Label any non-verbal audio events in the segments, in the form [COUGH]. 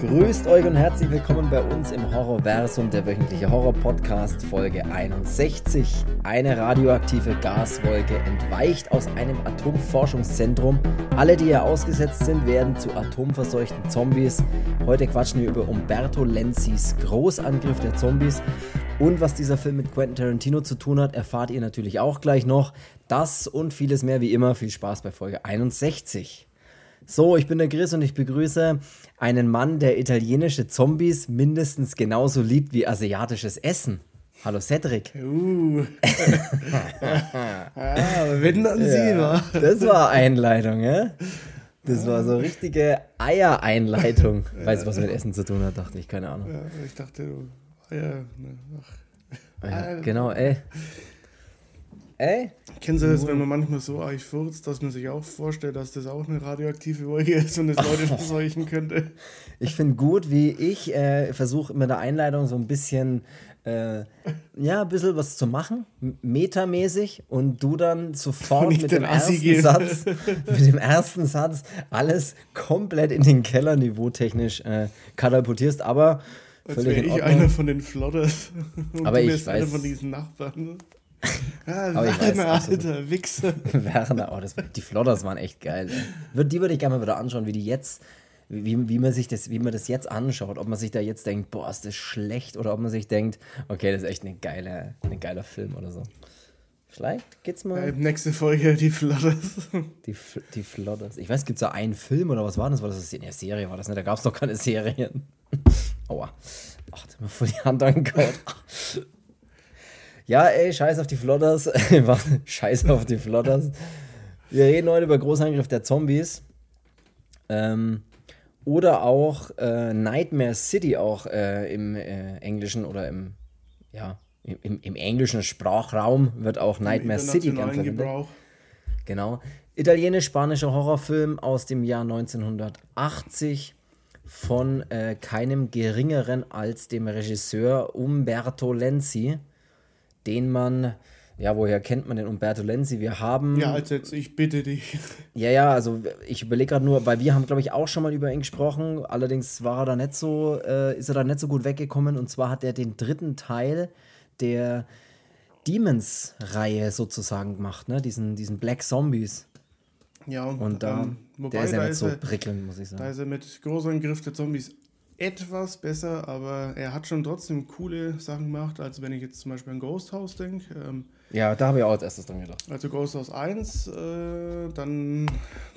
Grüßt euch und herzlich willkommen bei uns im Horrorversum, der wöchentliche Horror-Podcast, Folge 61. Eine radioaktive Gaswolke entweicht aus einem Atomforschungszentrum. Alle, die hier ausgesetzt sind, werden zu atomverseuchten Zombies. Heute quatschen wir über Umberto Lenzis Großangriff der Zombies. Und was dieser Film mit Quentin Tarantino zu tun hat, erfahrt ihr natürlich auch gleich noch. Das und vieles mehr wie immer. Viel Spaß bei Folge 61. So, ich bin der Chris und ich begrüße einen Mann, der italienische Zombies mindestens genauso liebt wie asiatisches Essen. Hallo Cedric. Uh. [LAUGHS] ah, wenn dann sie ja, Das war Einleitung, ja? Das war so richtige Eier-Einleitung. Weißt du, was mit Essen zu tun hat, dachte ich, keine Ahnung. Ja, ich dachte, Eier. Ne, ach. Ja, genau, ey. Ey? Kennen Sie das, wenn man manchmal so arg furzt, dass man sich auch vorstellt, dass das auch eine radioaktive Wolke ist und es Leute [LAUGHS] verseuchen könnte? Ich finde gut, wie ich äh, versuche mit der Einleitung so ein bisschen, äh, ja, ein bisschen was zu machen, metamäßig, und du dann sofort mit dem ersten Satz, [LAUGHS] mit dem ersten Satz alles komplett in den Kellerniveau technisch äh, katapultierst, aber Als wäre ich einer von den Flotters [LAUGHS] und aber du ich weiß, einer von diesen Nachbarn. Ah, Werner, alter Wichser. [LAUGHS] Werner, oh, das, die Flodders waren echt geil. Ey. Die würde ich gerne mal wieder anschauen, wie die jetzt, wie, wie, man sich das, wie man das jetzt anschaut. Ob man sich da jetzt denkt, boah, ist das schlecht, oder ob man sich denkt, okay, das ist echt eine geile, ein geiler Film oder so. Vielleicht geht's mal. Ja, nächste Folge, die Flodders. [LAUGHS] Die, die Flodders. Ich weiß, gibt es da einen Film oder was war das? War das eine Serie? War das nicht? Da gab es doch keine Serien. [LAUGHS] Aua. Ach, da hat mir voll die Hand angehauen. Ja, ey, scheiß auf die Flotters. [LAUGHS] scheiß auf die Flotters. Wir reden heute über Großangriff der Zombies. Ähm, oder auch äh, Nightmare City auch äh, im äh, englischen oder im, ja, im, im, englischen Sprachraum wird auch Nightmare City verwendet. Genau. Italienisch-spanischer Horrorfilm aus dem Jahr 1980 von äh, keinem geringeren als dem Regisseur Umberto Lenzi den man, ja, woher kennt man den Umberto Lenzi? Wir haben. Ja, als jetzt, ich bitte dich. [LAUGHS] Ja, ja, also ich überlege gerade nur, weil wir haben, glaube ich, auch schon mal über ihn gesprochen. Allerdings war er da nicht so, äh, ist er da nicht so gut weggekommen. Und zwar hat er den dritten Teil der Demons-Reihe sozusagen gemacht, ne? Diesen, diesen Black Zombies. Ja, und da, ähm, der ist ja nicht so prickelnd, muss ich sagen. Da ist er mit Großangriff der Zombies etwas besser, aber er hat schon trotzdem coole Sachen gemacht, als wenn ich jetzt zum Beispiel an Ghost House denke. Ähm, ja, da habe ich auch als erstes dran gedacht. Also Ghost House 1, äh, dann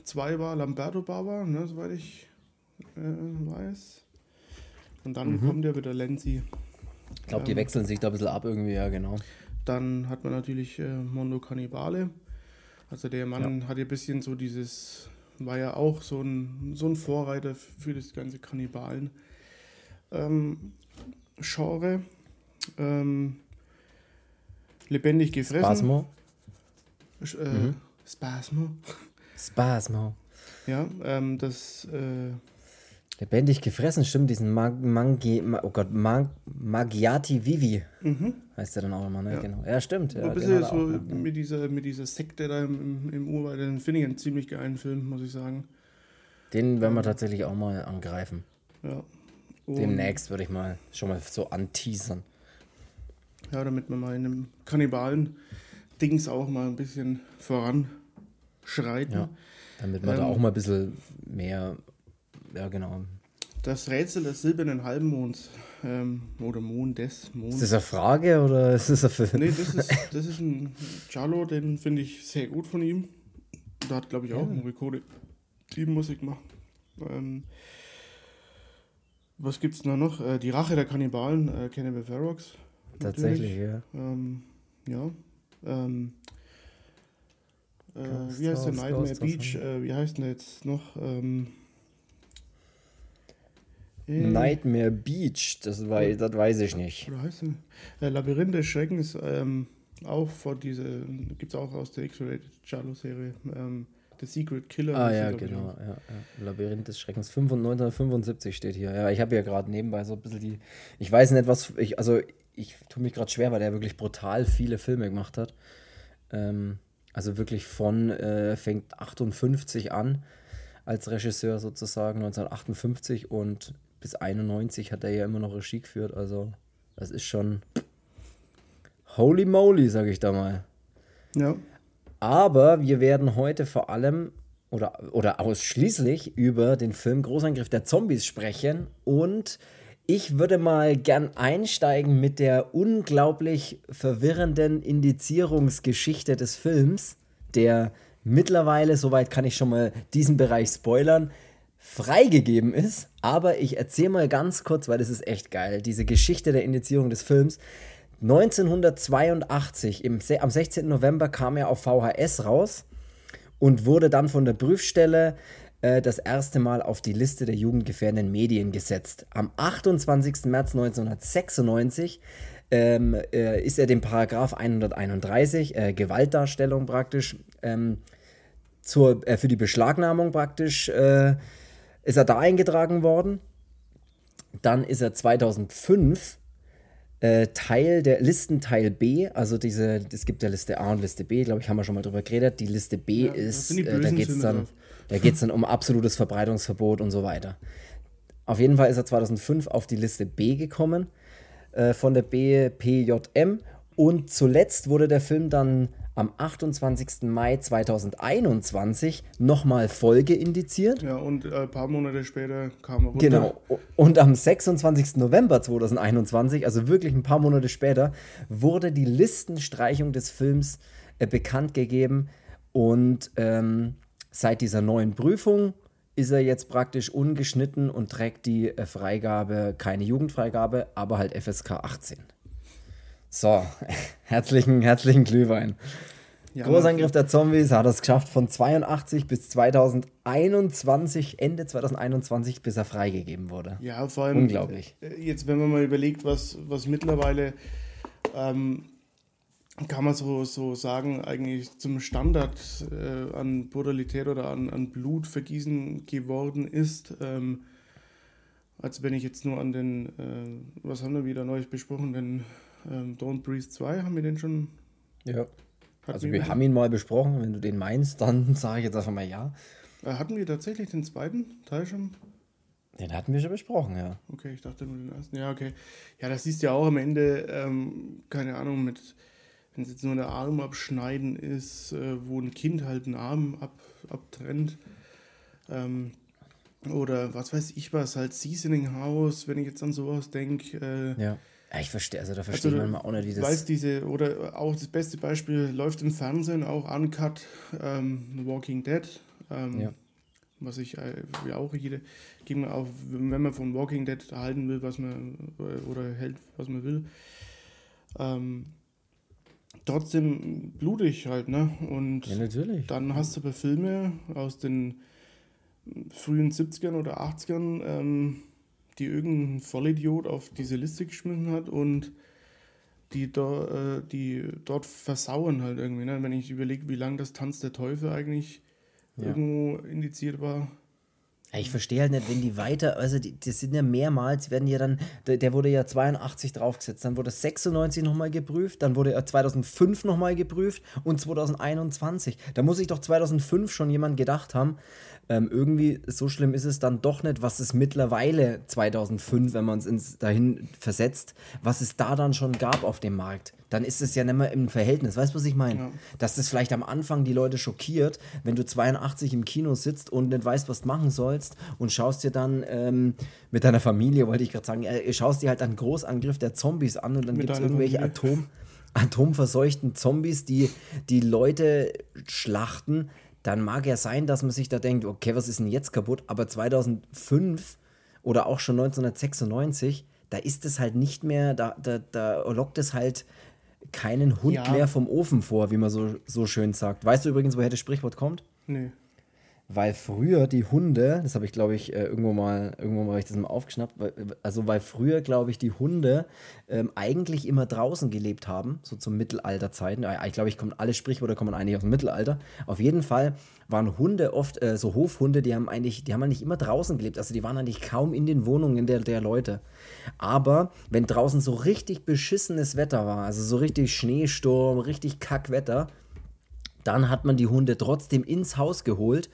2 war Lamberto Baba, ne, soweit ich äh, weiß. Und dann mhm. kommt ja wieder Lenzi. Ich glaube, die ähm, wechseln sich da ein bisschen ab irgendwie, ja, genau. Dann hat man natürlich äh, Mondo Cannibale. Also der Mann ja. hat ja ein bisschen so dieses, war ja auch so ein, so ein Vorreiter für das ganze Kannibalen ähm, Genre. Ähm, lebendig gefressen. Spasmo. Äh, mhm. Spasmo. Spasmo. Ja, ähm, das. Äh, lebendig gefressen, stimmt, diesen Mag Mangi, oh Gott, Mag Magiati Vivi mhm. heißt der dann auch nochmal, ne? Ja. Genau. Ja, stimmt. Ja, ein bisschen so mit, dieser, mit dieser Sekte da im, im Urwald, den finde ich einen ziemlich geilen Film, muss ich sagen. Den werden wir tatsächlich auch mal angreifen. Ja, Demnächst würde ich mal schon mal so anteasern. Ja, damit man mal in einem Kannibalen-Dings auch mal ein bisschen voranschreiten. Ja, damit man ähm, da auch mal ein bisschen mehr, ja genau. Das Rätsel des silbernen Halbmonds ähm, oder Mond des Monds. Ist das eine Frage oder ist das ein Film? Nee, [LAUGHS] das ist, das ist ein Giallo, den finde ich sehr gut von ihm. Da hat, glaube ich, auch ja. Morricone die Musik gemacht. Ähm, was gibt's da noch? Äh, die Rache der Kannibalen, äh, Cannibal Ferox. Tatsächlich, ja. Ähm, ja. Ähm, äh, wie heißt der Nightmare Beach? Äh, wie heißt der jetzt noch? Ähm, äh, Nightmare Beach, das, weiß, das weiß ich nicht. Oder heißt der? Äh, Labyrinth des Schreckens, ähm, auch vor diese, gibt es auch aus der X-Rated Charlo-Serie. Ähm, The Secret Killer. Ah ja, genau. Ja, ja. Labyrinth des Schreckens. 1975 steht hier. Ja, ich habe ja gerade nebenbei so ein bisschen die. Ich weiß nicht, was. Ich, also, ich tue mich gerade schwer, weil der wirklich brutal viele Filme gemacht hat. Ähm, also wirklich von. Äh, fängt 58 an als Regisseur sozusagen, 1958 und bis 91 hat er ja immer noch Regie geführt. Also, das ist schon holy moly, sag ich da mal. Ja. Aber wir werden heute vor allem oder, oder ausschließlich über den Film Großangriff der Zombies sprechen. Und ich würde mal gern einsteigen mit der unglaublich verwirrenden Indizierungsgeschichte des Films, der mittlerweile, soweit kann ich schon mal diesen Bereich spoilern, freigegeben ist. Aber ich erzähle mal ganz kurz, weil das ist echt geil, diese Geschichte der Indizierung des Films. 1982, im, am 16. November kam er auf VHS raus und wurde dann von der Prüfstelle äh, das erste Mal auf die Liste der jugendgefährdenden Medien gesetzt. Am 28. März 1996 ähm, äh, ist er dem Paragraph 131, äh, Gewaltdarstellung praktisch, ähm, zur, äh, für die Beschlagnahmung praktisch, äh, ist er da eingetragen worden. Dann ist er 2005 äh, Teil der Listenteil B, also diese, es gibt ja Liste A und Liste B, glaube ich, haben wir schon mal drüber geredet. Die Liste B ja, ist, äh, da geht es dann, da dann um absolutes Verbreitungsverbot und so weiter. Auf jeden Fall ist er 2005 auf die Liste B gekommen äh, von der BPJM und zuletzt wurde der Film dann am 28. Mai 2021 nochmal Folge indiziert. Ja, und ein äh, paar Monate später kam er runter. Genau. Und am 26. November 2021, also wirklich ein paar Monate später, wurde die Listenstreichung des Films äh, bekannt gegeben. Und ähm, seit dieser neuen Prüfung ist er jetzt praktisch ungeschnitten und trägt die äh, Freigabe, keine Jugendfreigabe, aber halt FSK 18. So, [LAUGHS] herzlichen, herzlichen Glühwein. Ja, Großangriff der Zombies hat es geschafft von 82 bis 2021, Ende 2021, bis er freigegeben wurde. Ja, vor allem. Unglaublich. Äh, jetzt, wenn man mal überlegt, was, was mittlerweile, ähm, kann man so, so sagen, eigentlich zum Standard äh, an Brutalität oder an, an Blutvergießen geworden ist. Ähm, als wenn ich jetzt nur an den, äh, was haben wir wieder neulich besprochen, den ähm, Don't Breathe 2, haben wir den schon? Ja. also wir haben ihn mal besprochen, wenn du den meinst, dann [LAUGHS] sage ich jetzt einfach mal ja. Äh, hatten wir tatsächlich den zweiten Teil schon? Den hatten wir schon besprochen, ja. Okay, ich dachte nur den ersten. Ja, okay. Ja, das siehst du ja auch am Ende, ähm, keine Ahnung, mit, wenn es jetzt nur der Arm abschneiden ist, äh, wo ein Kind halt einen Arm ab, abtrennt. Ähm, oder was weiß ich was, halt Seasoning House, wenn ich jetzt an sowas denke. Äh, ja ja, ich verstehe, also da verstehe also, manchmal auch nicht, wie das. Weißt diese, oder auch das beste Beispiel läuft im Fernsehen, auch Uncut, ähm, Walking Dead. Ähm, ja. Was ich äh, ja auch jede, ging auch, wenn man von Walking Dead erhalten will, was man, oder hält, was man will. Ähm, trotzdem blutig halt, ne? Und ja, natürlich. dann hast du aber Filme aus den frühen 70ern oder 80ern, ähm, die irgendein Vollidiot auf diese Liste geschmissen hat und die, do, äh, die dort versauen halt irgendwie. Ne? Wenn ich überlege, wie lange das Tanz der Teufel eigentlich ja. irgendwo indiziert war. Ich verstehe halt nicht, wenn die weiter, also die, das sind ja mehrmals, werden ja dann, der, der wurde ja 82 draufgesetzt, dann wurde 96 nochmal geprüft, dann wurde er 2005 nochmal geprüft und 2021. Da muss sich doch 2005 schon jemand gedacht haben, ähm, irgendwie so schlimm ist es dann doch nicht, was es mittlerweile 2005, wenn man es dahin versetzt, was es da dann schon gab auf dem Markt. Dann ist es ja nicht mehr im Verhältnis. Weißt du, was ich meine? Ja. Dass das vielleicht am Anfang die Leute schockiert, wenn du 82 im Kino sitzt und nicht weißt, was du machen sollst und schaust dir dann ähm, mit deiner Familie, wollte ich gerade sagen, äh, schaust dir halt einen Großangriff der Zombies an und dann gibt es irgendwelche Atom [LAUGHS] atomverseuchten Zombies, die die Leute schlachten dann mag ja sein, dass man sich da denkt, okay, was ist denn jetzt kaputt? Aber 2005 oder auch schon 1996, da ist es halt nicht mehr, da, da, da lockt es halt keinen Hund ja. mehr vom Ofen vor, wie man so, so schön sagt. Weißt du übrigens, woher das Sprichwort kommt? Nee weil früher die Hunde, das habe ich glaube ich äh, irgendwo mal, irgendwo mal ich das mal aufgeschnappt, also weil früher glaube ich die Hunde ähm, eigentlich immer draußen gelebt haben, so zum Mittelalterzeiten. Ich glaube, ich komme alle Sprichwörter kommen eigentlich aus dem Mittelalter. Auf jeden Fall waren Hunde oft äh, so Hofhunde, die haben eigentlich, die haben eigentlich immer draußen gelebt. Also die waren eigentlich kaum in den Wohnungen der, der Leute. Aber wenn draußen so richtig beschissenes Wetter war, also so richtig Schneesturm, richtig Kackwetter, Dann hat man die Hunde trotzdem ins Haus geholt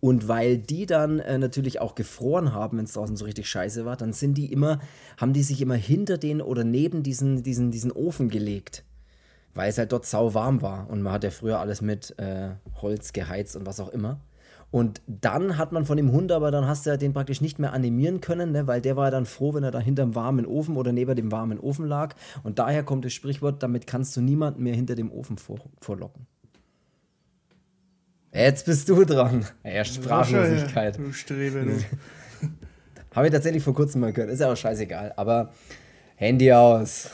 und weil die dann äh, natürlich auch gefroren haben, wenn es draußen so richtig scheiße war, dann sind die immer, haben die sich immer hinter den oder neben diesen, diesen, diesen Ofen gelegt, weil es halt dort sau warm war und man hat ja früher alles mit äh, Holz geheizt und was auch immer. Und dann hat man von dem Hund aber, dann hast du ja den praktisch nicht mehr animieren können, ne? weil der war dann froh, wenn er da hinterm warmen Ofen oder neben dem warmen Ofen lag. Und daher kommt das Sprichwort, damit kannst du niemanden mehr hinter dem Ofen vor, vorlocken. Jetzt bist du dran. Ja, Sprachlosigkeit. Du Strebe, du. [LAUGHS] Habe ich tatsächlich vor kurzem mal gehört. Ist ja auch scheißegal. Aber Handy aus.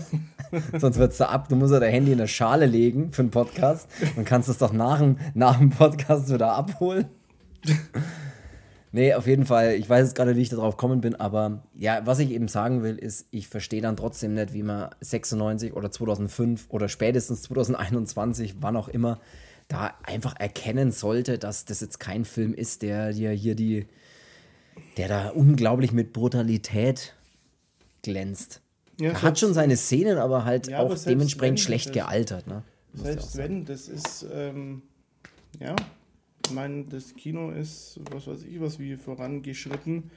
[LAUGHS] Sonst wird es da ab. Du musst ja dein Handy in eine Schale legen für einen Podcast. Dann kannst du es doch nach dem, nach dem Podcast wieder abholen. [LAUGHS] nee, auf jeden Fall. Ich weiß jetzt gerade, wie ich darauf kommen bin, aber ja, was ich eben sagen will, ist, ich verstehe dann trotzdem nicht, wie man 96 oder 2005 oder spätestens 2021, wann auch immer, da einfach erkennen sollte, dass das jetzt kein Film ist, der dir hier die, der da unglaublich mit Brutalität glänzt. Ja, er hat schon seine Szenen, aber halt ja, auch aber dementsprechend wenn, schlecht gealtert. Ne? Selbst wenn, das ist, ähm, ja, ich meine, das Kino ist, was weiß ich, was wie vorangeschritten.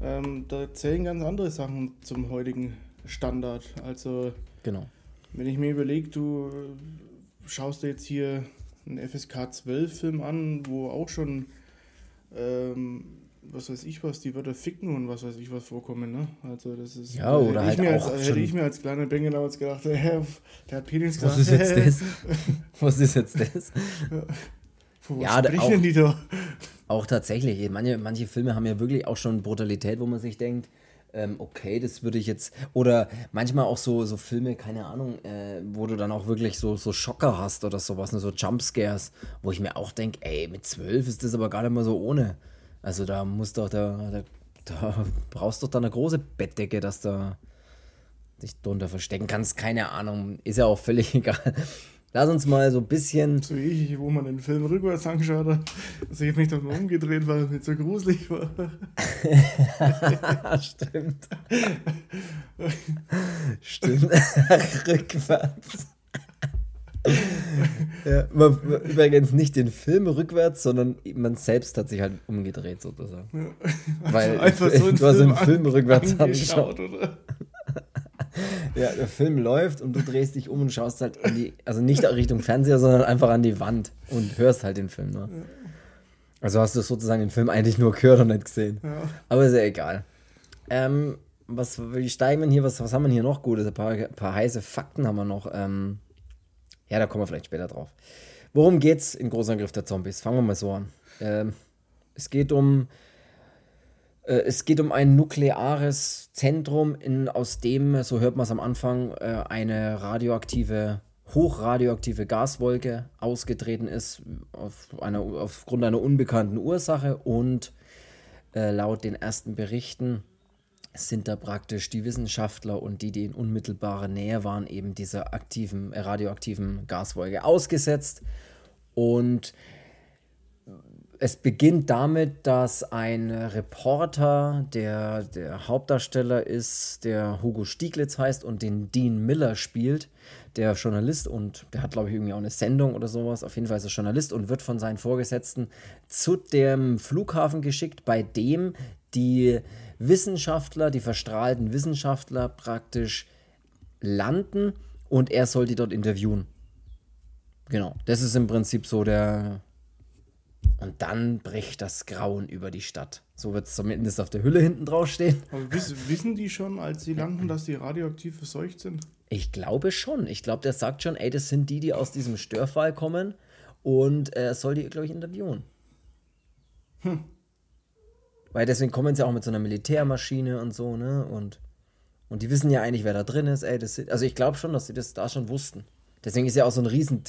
Ähm, da zählen ganz andere Sachen zum heutigen Standard. Also, genau. wenn ich mir überlege, du schaust dir jetzt hier einen FSK 12-Film an, wo auch schon ähm, was weiß ich was, die Wörter ficken und was weiß ich was vorkommen, ne? Also das ist. Ja, oder halt auch als, Hätte ich mir als kleiner Bengel damals gedacht, [LAUGHS] hä, der hat Penis gesagt. [LAUGHS] Was ist jetzt das? was ist jetzt das? ja, auch, die da? Auch tatsächlich. Manche, manche Filme haben ja wirklich auch schon Brutalität, wo man sich denkt, ähm, okay, das würde ich jetzt. Oder manchmal auch so, so Filme, keine Ahnung, äh, wo du dann auch wirklich so, so Schocker hast oder sowas, ne, so Jumpscares, wo ich mir auch denke, ey, mit zwölf ist das aber gar nicht mal so ohne. Also da muss doch da, da, da brauchst doch da eine große Bettdecke, dass du dich drunter verstecken kannst. Keine Ahnung, ist ja auch völlig [LAUGHS] egal. Lass uns mal so ein bisschen. So wie ich, wo man den Film rückwärts angeschaut hat. Also ich habe mich dann mal umgedreht, weil es nicht so gruselig war. [LAUGHS] Stimmt. Stimmt. [LAUGHS] Rückwärts. ja, man, übrigens nicht den Film rückwärts, sondern man selbst hat sich halt umgedreht sozusagen. Ja. Weil Einfach [LAUGHS] so du hast den Film rückwärts angeschaut. Oder? Ja, der Film läuft und du drehst dich um und schaust halt an die, also nicht Richtung Fernseher, sondern einfach an die Wand und hörst halt den Film. Ne? Also hast du sozusagen den Film eigentlich nur gehört und nicht gesehen. Ja. Aber ist ja egal. Ähm, was, wie steigen wir hier? Was, was haben wir hier noch Gutes? Ein paar, paar heiße Fakten haben wir noch. Ähm, ja, da kommen wir vielleicht später drauf. Worum geht's in Großangriff der Zombies? Fangen wir mal so an. Ähm, es geht um es geht um ein nukleares Zentrum, in, aus dem, so hört man es am Anfang, äh, eine radioaktive, hochradioaktive Gaswolke ausgetreten ist, auf einer, aufgrund einer unbekannten Ursache. Und äh, laut den ersten Berichten sind da praktisch die Wissenschaftler und die, die in unmittelbarer Nähe waren, eben dieser aktiven, äh, radioaktiven Gaswolke ausgesetzt. Und es beginnt damit, dass ein Reporter, der der Hauptdarsteller ist, der Hugo Stieglitz heißt und den Dean Miller spielt, der Journalist und der hat, glaube ich, irgendwie auch eine Sendung oder sowas. Auf jeden Fall ist er Journalist und wird von seinen Vorgesetzten zu dem Flughafen geschickt, bei dem die Wissenschaftler, die verstrahlten Wissenschaftler praktisch landen und er soll die dort interviewen. Genau, das ist im Prinzip so der. Und dann bricht das Grauen über die Stadt. So wird es zumindest auf der Hülle hinten drauf stehen. Aber wissen, wissen die schon, als sie landen, dass die radioaktiv verseucht sind? Ich glaube schon. Ich glaube, der sagt schon, ey, das sind die, die aus diesem Störfall kommen und er soll die, glaube ich, interviewen. Hm. Weil deswegen kommen sie auch mit so einer Militärmaschine und so, ne? Und, und die wissen ja eigentlich, wer da drin ist. Ey, das, also ich glaube schon, dass sie das da schon wussten. Deswegen ist ja auch so ein riesen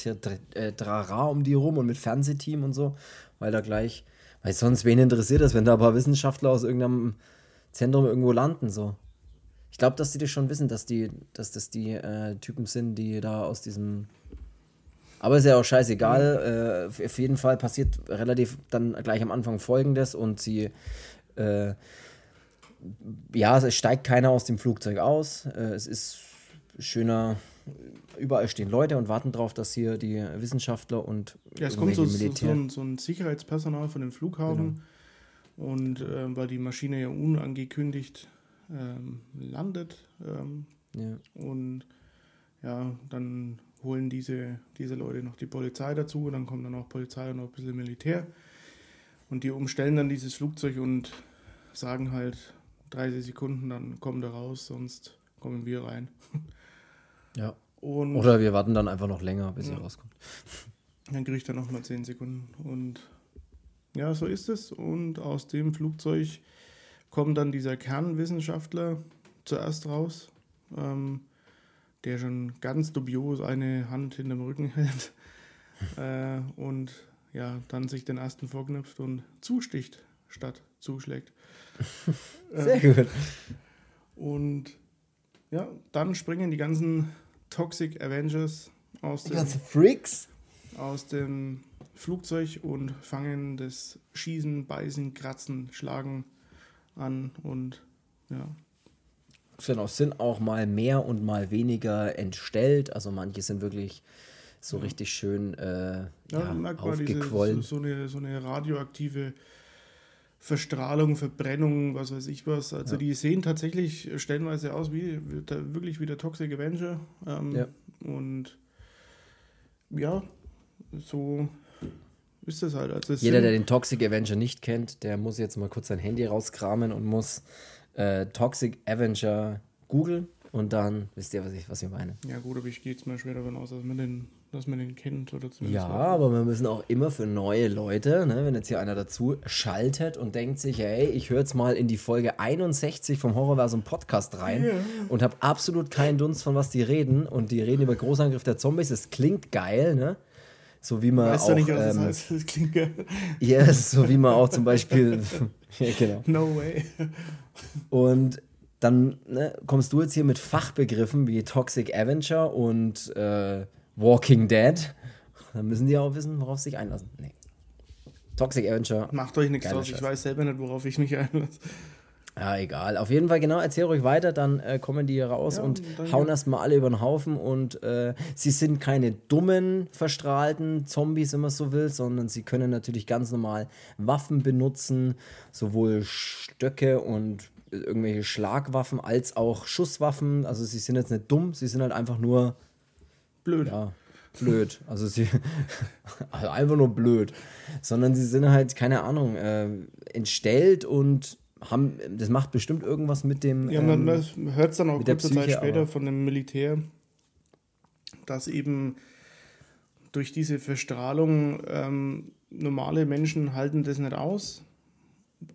äh, Trara um die rum und mit Fernsehteam und so, weil da gleich, weil sonst wen interessiert das, wenn da ein paar Wissenschaftler aus irgendeinem Zentrum irgendwo landen, so. Ich glaube, dass die das schon wissen, dass die, dass das die äh, Typen sind, die da aus diesem aber ist ja auch scheißegal. Äh, auf jeden Fall passiert relativ dann gleich am Anfang folgendes und sie äh, ja, es steigt keiner aus dem Flugzeug aus. Äh, es ist schöner, überall stehen Leute und warten darauf, dass hier die Wissenschaftler und ja, es kommt so, Militär so, ein, so, ein, Sicherheitspersonal von dem Flughafen genau. und äh, weil die Maschine ja unangekündigt ähm, landet ähm, ja. und ja, dann holen diese, diese Leute noch die Polizei dazu und dann kommt dann auch Polizei und noch ein bisschen Militär und die umstellen dann dieses Flugzeug und sagen halt 30 Sekunden, dann kommen da raus, sonst kommen wir rein. [LAUGHS] Ja. Und Oder wir warten dann einfach noch länger, bis ja. er rauskommt. [LAUGHS] Dann kriege ich dann nochmal 10 Sekunden. Und ja, so ist es. Und aus dem Flugzeug kommt dann dieser Kernwissenschaftler zuerst raus, ähm, der schon ganz dubios eine Hand hinterm Rücken [LAUGHS] hält äh, und ja, dann sich den ersten vorknüpft und zusticht statt zuschlägt. [LAUGHS] Sehr ähm, gut. Und ja, dann springen die ganzen Toxic Avengers aus dem, Freaks aus dem Flugzeug und fangen das Schießen, Beißen, Kratzen, Schlagen an und ja. Genau, sind auch mal mehr und mal weniger entstellt. Also manche sind wirklich so richtig schön äh, ja, ja, aufgequollen. Diese, so, so, eine, so eine radioaktive Verstrahlung, Verbrennung, was weiß ich was. Also ja. die sehen tatsächlich stellenweise aus wie wirklich wie der Toxic Avenger. Ähm, ja. Und ja, so ist das halt. Also Jeder, der den Toxic Avenger nicht kennt, der muss jetzt mal kurz sein Handy rauskramen und muss äh, Toxic Avenger googeln und dann wisst ihr, was ich, was ich meine. Ja gut, aber ich gehe jetzt mal schwer davon aus, dass man den dass man den kennt oder zumindest. Ja, aber wir müssen auch immer für neue Leute, ne, wenn jetzt hier einer dazu schaltet und denkt sich, hey, ich höre jetzt mal in die Folge 61 vom Horrorversum Podcast rein ja. und habe absolut keinen Dunst von was die reden und die reden über Großangriff der Zombies. Es klingt geil, ne? So wie man weißt auch. Du nicht, was ähm, das heißt? [LAUGHS] Das klingt geil. Yes, so wie man auch zum Beispiel. [LAUGHS] ja, genau. No way. Und dann ne, kommst du jetzt hier mit Fachbegriffen wie Toxic Avenger und äh, Walking Dead. Dann müssen die auch wissen, worauf sie sich einlassen. Nee. Toxic Avenger. Macht euch nichts aus, ich weiß selber nicht, worauf ich mich einlasse. Ja, egal. Auf jeden Fall, genau, erzähl ruhig weiter, dann äh, kommen die hier raus ja, und hauen erstmal alle über den Haufen und äh, sie sind keine dummen, verstrahlten Zombies, wenn man so will, sondern sie können natürlich ganz normal Waffen benutzen, sowohl Stöcke und irgendwelche Schlagwaffen als auch Schusswaffen. Also sie sind jetzt nicht dumm, sie sind halt einfach nur blöd. Ja, blöd. Also sie [LAUGHS] also einfach nur blöd. Sondern sie sind halt, keine Ahnung, äh, entstellt und haben, das macht bestimmt irgendwas mit dem. Ja, man, ähm, man hört es dann auch kurze Zeit später von dem Militär, dass eben durch diese Verstrahlung ähm, normale Menschen halten das nicht aus,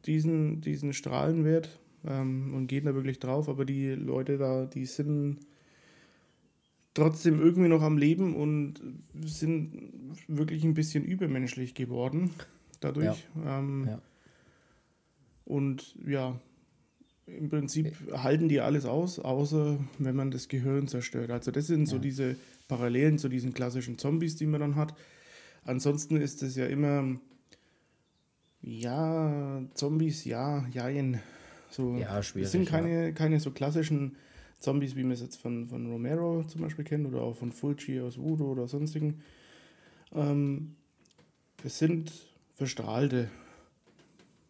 diesen, diesen Strahlenwert ähm, und gehen da wirklich drauf, aber die Leute da, die sind trotzdem irgendwie noch am Leben und sind wirklich ein bisschen übermenschlich geworden dadurch. Ja. Ähm, ja. Und ja, im Prinzip halten die alles aus, außer wenn man das Gehirn zerstört. Also das sind ja. so diese Parallelen zu diesen klassischen Zombies, die man dann hat. Ansonsten ist es ja immer, ja, Zombies, ja, jein. So, ja, schwierig. Es sind keine, keine so klassischen Zombies, wie man es jetzt von, von Romero zum Beispiel kennt oder auch von Fulci aus Voodoo oder sonstigen. Ähm, es sind Verstrahlte.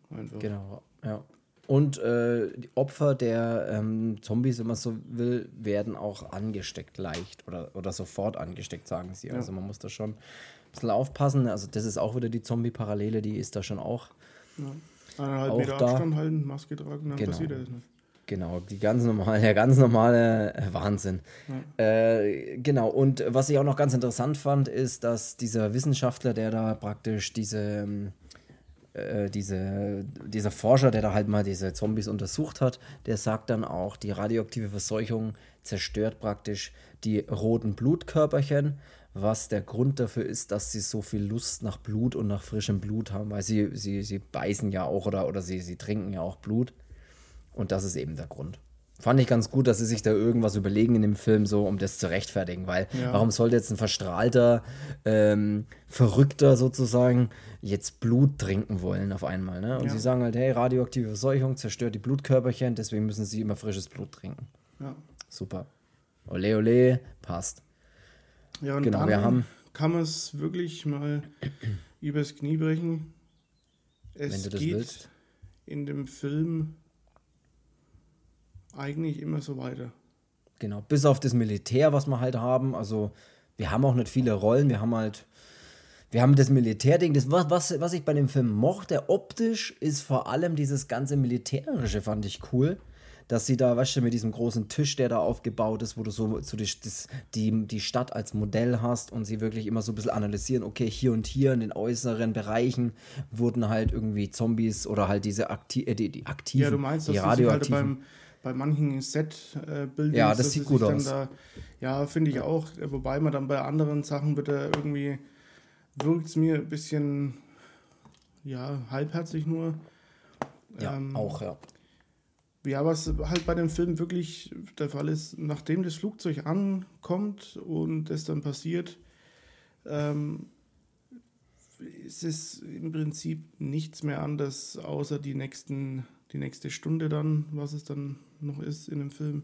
Einfach. Genau, ja. Und äh, die Opfer der ähm, Zombies, wenn man so will, werden auch angesteckt leicht oder, oder sofort angesteckt, sagen sie. Ja. Also man muss da schon ein bisschen aufpassen. Also das ist auch wieder die Zombie-Parallele, die ist da schon auch. Ja. Eineinhalb Meter da. Abstand halten, Maske tragen, dann genau. passiert das nicht. Genau, die ganz normale, [LAUGHS] der ganz normale äh, Wahnsinn. Ja. Äh, genau, und was ich auch noch ganz interessant fand, ist, dass dieser Wissenschaftler, der da praktisch diese, ähm, äh, diese, dieser Forscher, der da halt mal diese Zombies untersucht hat, der sagt dann auch, die radioaktive Verseuchung zerstört praktisch die roten Blutkörperchen, was der Grund dafür ist, dass sie so viel Lust nach Blut und nach frischem Blut haben, weil sie, sie, sie beißen ja auch oder, oder sie, sie trinken ja auch Blut. Und das ist eben der Grund. Fand ich ganz gut, dass sie sich da irgendwas überlegen in dem Film, so um das zu rechtfertigen, weil ja. warum sollte jetzt ein verstrahlter, ähm, Verrückter sozusagen jetzt Blut trinken wollen auf einmal? Ne? Und ja. sie sagen halt, hey, radioaktive Verseuchung zerstört die Blutkörperchen, deswegen müssen sie immer frisches Blut trinken. Ja. Super. Ole, ole, passt. Ja, und Genau, dann wir haben- kann man es wirklich mal [CLEARS THROAT] übers Knie brechen. Es Wenn du das geht willst. in dem Film eigentlich immer so weiter. Genau, bis auf das Militär, was wir halt haben. Also, wir haben auch nicht viele Rollen. Wir haben halt, wir haben das Militärding. Das, was, was, was ich bei dem Film mochte, optisch, ist vor allem dieses ganze Militärische, fand ich cool. Dass sie da, weißt du, mit diesem großen Tisch, der da aufgebaut ist, wo du so, so die, das, die, die Stadt als Modell hast und sie wirklich immer so ein bisschen analysieren, okay, hier und hier in den äußeren Bereichen wurden halt irgendwie Zombies oder halt diese Akti äh, die, die aktiven, Ja, du meinst, die dass halt radioaktiven. beim, bei manchen Set-Bildern. Ja, das sieht gut aus. Da, ja, finde ich auch. Wobei man dann bei anderen Sachen wird er irgendwie, wirkt es mir ein bisschen, ja, halbherzig nur. ja, ähm, auch, ja. Ja, was halt bei dem Film wirklich der Fall ist, nachdem das Flugzeug ankommt und es dann passiert, ähm, ist es im Prinzip nichts mehr anders, außer die, nächsten, die nächste Stunde dann, was es dann noch ist in dem Film,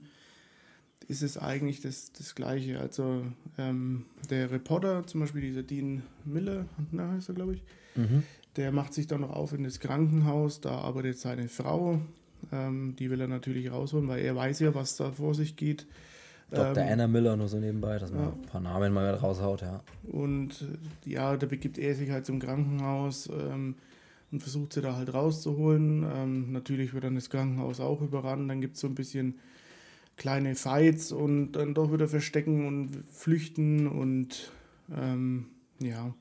ist es eigentlich das, das Gleiche. Also ähm, der Reporter, zum Beispiel dieser Dean Miller, na, heißt er, glaube ich, Mhm. der macht sich dann noch auf in das Krankenhaus, da arbeitet seine Frau. Ähm, die will er natürlich rausholen, weil er weiß ja, was da vor sich geht. Dr. Ähm, Anna Miller nur so nebenbei, dass man ja. ein paar Namen mal raushaut, ja. Und äh, ja, da begibt er sich halt zum Krankenhaus ähm, und versucht sie da halt rauszuholen. Ähm, natürlich wird dann das Krankenhaus auch überrannt. Dann gibt es so ein bisschen kleine Fights und dann doch wieder verstecken und flüchten und ähm, ja.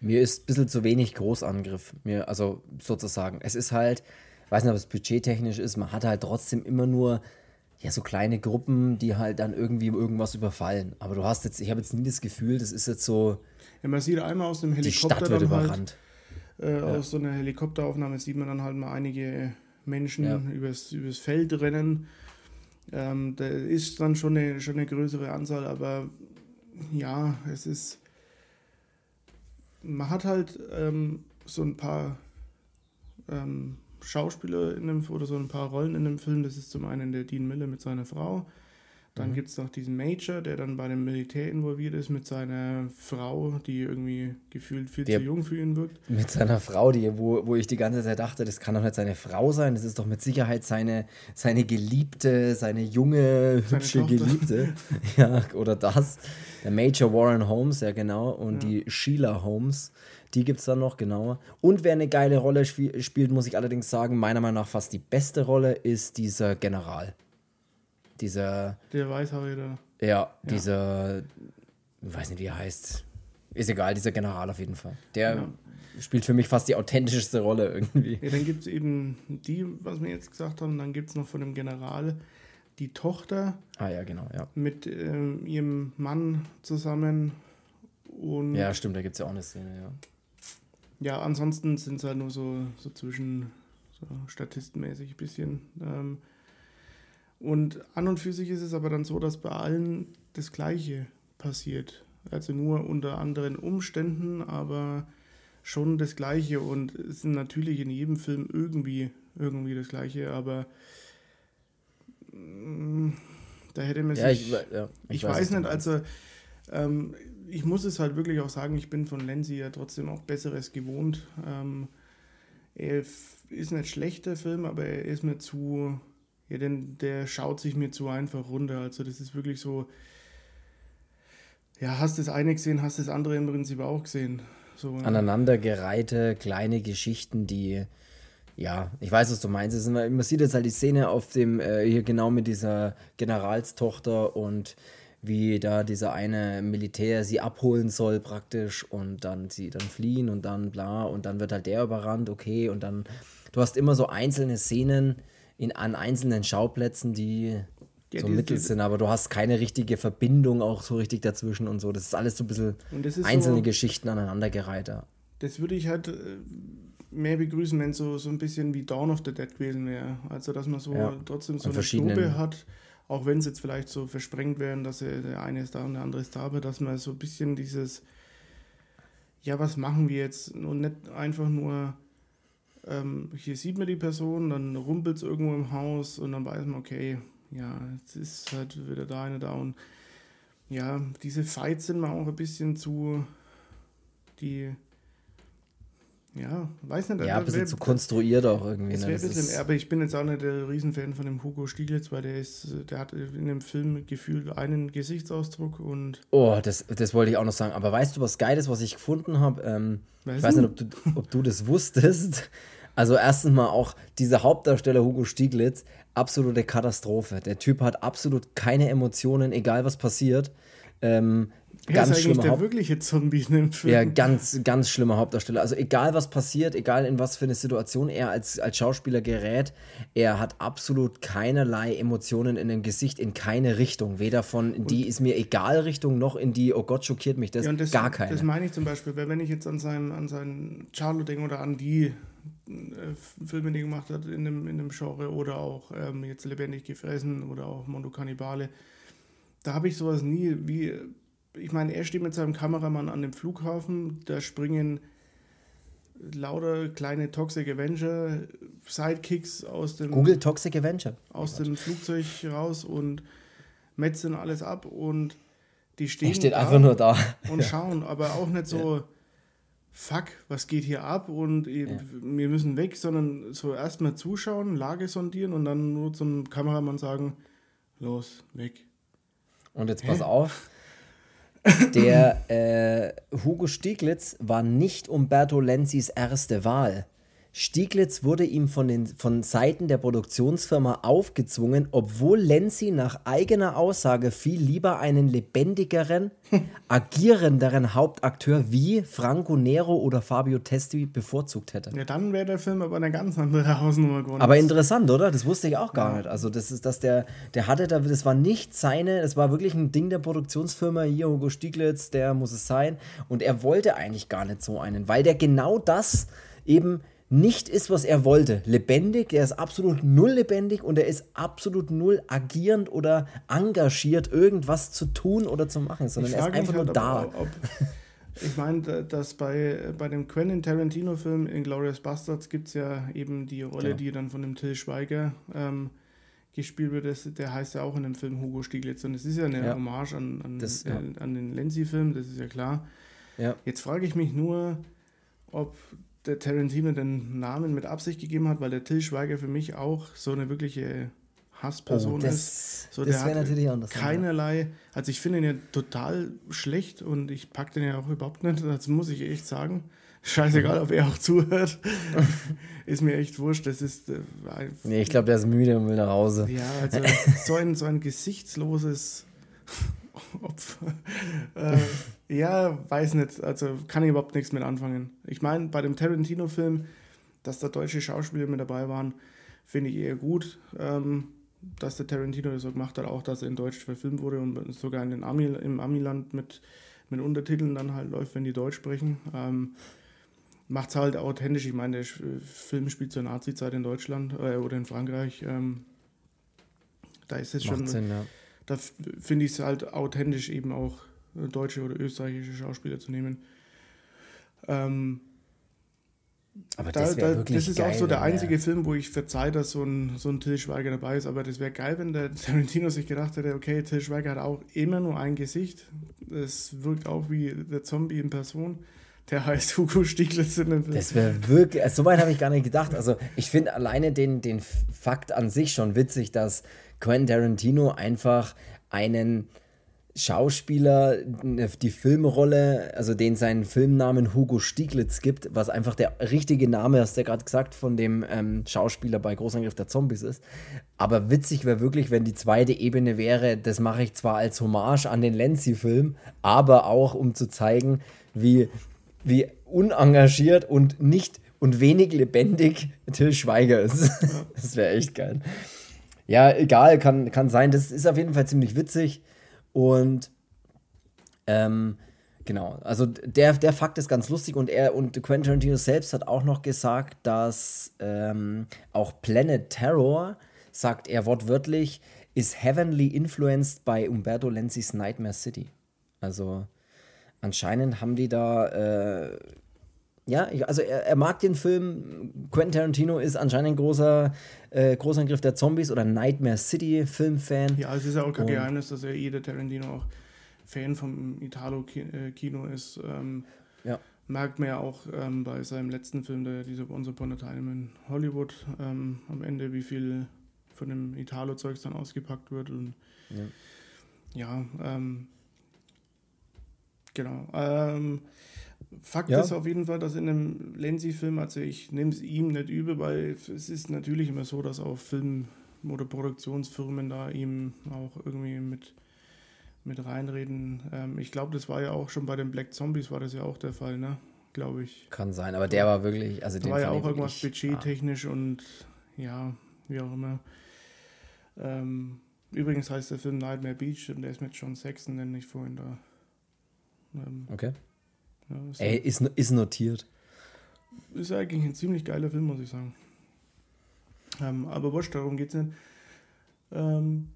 Mir ist ein bisschen zu wenig Großangriff. Mir, also sozusagen. Es ist halt, ich weiß nicht, ob es budgettechnisch ist, man hat halt trotzdem immer nur ja, so kleine Gruppen, die halt dann irgendwie irgendwas überfallen. Aber du hast jetzt, ich habe jetzt nie das Gefühl, das ist jetzt so, ja. Man sieht einmal aus dem die Helikopter Stadt wird dann halt, Äh, Aus so einer Helikopteraufnahme sieht man dann halt mal einige Menschen Ja. übers, übers Feld rennen. Ähm, da ist dann schon eine, schon eine größere Anzahl, aber ja, es ist. Man hat halt ähm, so ein paar ähm, Schauspieler in dem oder so ein paar Rollen in dem Film. Das ist zum einen der Dean Miller mit seiner Frau. Dann Mhm. gibt es noch diesen Major, der dann bei dem Militär involviert ist mit seiner Frau, die irgendwie gefühlt viel Der- zu jung für ihn wirkt. Mit seiner Frau, die, wo, wo ich die ganze Zeit dachte, das kann doch nicht seine Frau sein, das ist doch mit Sicherheit seine, seine Geliebte, seine junge, hübsche Tochter. Geliebte. [LAUGHS] ja, oder das. Der Major Warren Holmes, ja genau, und die Sheila Holmes, die gibt es dann noch, genau. Und wer eine geile Rolle spie- spielt, muss ich allerdings sagen, meiner Meinung nach fast die beste Rolle ist dieser General. Dieser, Der Weißhaarige. ja, dieser, ich weiß nicht, wie er heißt. Ist egal, dieser General auf jeden Fall. Der Ja. spielt für mich fast die authentischste Rolle irgendwie. Ja, dann gibt es eben die, was wir jetzt gesagt haben. Dann gibt es noch von dem General die Tochter Ah ja, genau, ja. mit ähm, ihrem Mann zusammen. Und Ja, stimmt, da gibt es ja auch eine Szene, ja. ja, ansonsten sind es halt nur so, so zwischen so statistenmäßig ein bisschen. Ähm, und an und für sich ist es aber dann so, dass bei allen das Gleiche passiert. Also nur unter anderen Umständen, aber schon das Gleiche. Und es sind natürlich in jedem Film irgendwie, irgendwie das Gleiche, aber mm, da hätte man Ja, sich. ich, ja, Ich, was weiß du nicht, also ähm, ich muss es halt wirklich auch sagen, ich bin von Lenzi ja trotzdem auch Besseres gewohnt. Ähm, er ist nicht schlecht, der Film, aber er ist mir zu, ja, denn der schaut sich mir zu einfach runter. Also das ist wirklich so, ja, hast das eine gesehen, hast das andere im Prinzip auch gesehen. So, Aneinandergereihte kleine Geschichten, die, ja, ich weiß, was du meinst. Ist man sieht jetzt halt die Szene auf dem, äh, hier genau mit dieser Generalstochter und wie da dieser eine Militär sie abholen soll praktisch und dann sie dann fliehen und dann bla und dann wird halt der überrannt, okay, und dann, du hast immer so einzelne Szenen in, an einzelnen Schauplätzen, die Ja, so mittel sind, aber du hast keine richtige Verbindung auch so richtig dazwischen und so. Das ist alles so ein bisschen einzelne so- Geschichten aneinandergereiht. Ja. Das würde ich halt äh, mehr begrüßen, wenn es so, so ein bisschen wie Dawn of the Dead gewesen wäre. Also, dass man so Ja. trotzdem so An eine Probe hat, auch wenn es jetzt vielleicht so versprengt wären, dass er, der eine ist da und der andere ist da, aber dass man so ein bisschen dieses, ja, was machen wir jetzt? Und nicht einfach nur, ähm, hier sieht man die Person, dann rumpelt es irgendwo im Haus und dann weiß man, okay, ja, es ist halt wieder da eine da und ja, diese Fights sind mir auch ein bisschen zu die ja, weiß nicht. Ja, ein bisschen zu konstruiert auch irgendwie. Ne? Bisschen, aber ich bin jetzt auch nicht der Riesenfan von dem Hugo Stieglitz, weil der ist, der hat in dem Film gefühlt einen Gesichtsausdruck und. Oh, das, das wollte ich auch noch sagen. Aber weißt du, was geil ist, was ich gefunden habe? Ähm, ich weiß nicht, ob du, ob du das wusstest. Also erstens mal auch dieser Hauptdarsteller Hugo Stieglitz, absolute Katastrophe. Der Typ hat absolut keine Emotionen, egal was passiert. Ähm, er ganz ist eigentlich der Haupt wirkliche Zombie in dem Film. Ja, ganz, ganz schlimmer Hauptdarsteller. Also egal was passiert, egal in was für eine Situation er als, als Schauspieler gerät, er hat absolut keinerlei Emotionen in dem Gesicht in keine Richtung. Weder von und die ist mir egal Richtung, noch in die, oh Gott, schockiert mich das, ja, das gar keine. Das meine ich zum Beispiel, wenn ich jetzt an seinen, an seinen Charlo denke oder an die Filme, die gemacht hat in dem, in dem Genre oder auch ähm, jetzt Lebendig gefressen oder auch Mondo Cannibale, da habe ich sowas nie wie ich meine, er steht mit seinem Kameramann an dem Flughafen, da springen lauter kleine Toxic Avenger Sidekicks aus dem Google Toxic Avenger aus dem Flugzeug raus und metzen alles ab und die stehen er steht einfach nur da und [LAUGHS] ja. schauen, aber auch nicht so. Fuck, was geht hier ab und ja. wir müssen weg, sondern so erstmal zuschauen, Lage sondieren und dann nur zum Kameramann sagen, los, weg. Und jetzt pass Hä? auf, der [LAUGHS] äh, Hugo Stieglitz war nicht Umberto Lenzis erste Wahl. Stieglitz wurde ihm von, den, von Seiten der Produktionsfirma aufgezwungen, obwohl Lenzi nach eigener Aussage viel lieber einen lebendigeren, [LAUGHS] agierenderen Hauptakteur wie Franco Nero oder Fabio Testi bevorzugt hätte. Ja, dann wäre der Film aber eine ganz andere Hausnummer geworden. Aber interessant, oder? Das wusste ich auch gar ja. nicht. Also, das ist, dass der, der hatte da, das war nicht seine, das war wirklich ein Ding der Produktionsfirma, hier Hugo Stieglitz, der muss es sein. Und er wollte eigentlich gar nicht so einen, weil der genau das eben nicht ist, was er wollte. Lebendig, er ist absolut null lebendig und er ist absolut null agierend oder engagiert, irgendwas zu tun oder zu machen, sondern er ist einfach nur halt, da. Ob, ob, [LAUGHS] ich meine, dass bei, bei dem Quentin Tarantino-Film in Glorious Bastards gibt es ja eben die Rolle, genau. die dann von dem Till Schweiger ähm, gespielt wird. Das, der heißt ja auch in dem Film Hugo Stieglitz. Und es ist ja eine ja. Hommage an, an, das, ja. an den Lenzi-Film, das ist ja klar. Ja. Jetzt frage ich mich nur, ob der Tarantino den Namen mit Absicht gegeben hat, weil der Till Schweiger für mich auch so eine wirkliche Hassperson oh, das, ist. So, das wäre natürlich anders. Keinerlei, also ich finde ihn ja total schlecht und ich packe den ja auch überhaupt nicht, das muss ich echt sagen. Scheißegal, ob er auch zuhört. [LAUGHS] ist mir echt wurscht. Das ist. Äh, nee, ich glaube, der ist müde und will nach Hause. Ja, also [LAUGHS] so ein, so ein gesichtsloses Opfer. Äh, ja, weiß nicht. Also kann ich überhaupt nichts mit anfangen. Ich meine, bei dem Tarantino-Film, dass da deutsche Schauspieler mit dabei waren, finde ich eher gut. Ähm, dass der Tarantino das so gemacht hat, auch dass er in Deutsch verfilmt wurde und sogar in den Ami, im Amiland mit, mit Untertiteln dann halt läuft, wenn die Deutsch sprechen. Ähm, Macht es halt authentisch. Ich meine, der Film spielt zur Nazi-Zeit in Deutschland äh, oder in Frankreich. Ähm, da ist es schon. Sinn, ja da finde ich es halt authentisch, eben auch äh, deutsche oder österreichische Schauspieler zu nehmen. Ähm, aber da, das, da, das ist geil, auch so der einzige Film, wo ich verzeihe, dass so ein, so ein Till Schweiger dabei ist. Aber das wäre geil, wenn der [LAUGHS] Tarantino sich gedacht hätte, okay, Till Schweiger hat auch immer nur ein Gesicht. Es wirkt auch wie der Zombie in Person. Der heißt [LAUGHS] Hugo Stieglitz in dem Film. Das wäre wirklich, also so weit habe ich gar nicht gedacht. Also ich finde alleine den, den Fakt an sich schon witzig, dass Quentin Tarantino einfach einen Schauspieler die Filmrolle, also den seinen Filmnamen Hugo Stieglitz gibt, was einfach der richtige Name, hast du ja gerade gesagt, von dem ähm, Schauspieler bei Großangriff der Zombies ist. Aber witzig wäre wirklich, wenn die zweite Ebene wäre, das mache ich zwar als Hommage an den Lenzi-Film, aber auch um zu zeigen, wie, wie unengagiert und nicht und wenig lebendig Till Schweiger ist. [LAUGHS] das wäre echt geil. Ja, egal, kann, kann sein. Das ist auf jeden Fall ziemlich witzig. Und ähm, genau, also der, der Fakt ist ganz lustig und er und Quentin Tarantino selbst hat auch noch gesagt, dass ähm, auch Planet Terror, sagt er wortwörtlich, is heavenly influenced by Umberto Lenzis Nightmare City. Also anscheinend haben die da äh, ja, also er, er, mag den Film. Quentin Tarantino ist anscheinend ein großer äh, Großangriff der Zombies oder Nightmare City Filmfan. Ja, es ist ja auch kein Geheimnis, dass er jeder Tarantino auch Fan vom Italo-Kino ist. Ähm, ja. Merkt man ja auch ähm, bei seinem letzten Film, der diese Once Upon a Time in Hollywood, ähm, am Ende, wie viel von dem Italo-Zeugs dann ausgepackt wird. Und ja, ja ähm, genau. Fakt ja. ist auf jeden Fall, dass in einem Lenzi-Film, also ich nehme es ihm nicht übel, weil es ist natürlich immer so, dass auch Film- oder Produktionsfirmen da ihm auch irgendwie mit, mit reinreden. Ähm, ich glaube, das war ja auch schon bei den Black Zombies, war das ja auch der Fall, ne? Glaube ich. Kann sein, aber der war wirklich, also da war ja auch irgendwas budgettechnisch ah. und ja, wie auch immer. Ähm, übrigens heißt der Film Nightmare Beach und der ist mit John Saxon, nenne ich vorhin da. Ähm, okay. Ja, ist Ey, ist, ist notiert. Ist eigentlich ein ziemlich geiler Film, muss ich sagen. Ähm, aber wurscht, darum geht es nicht. Ähm,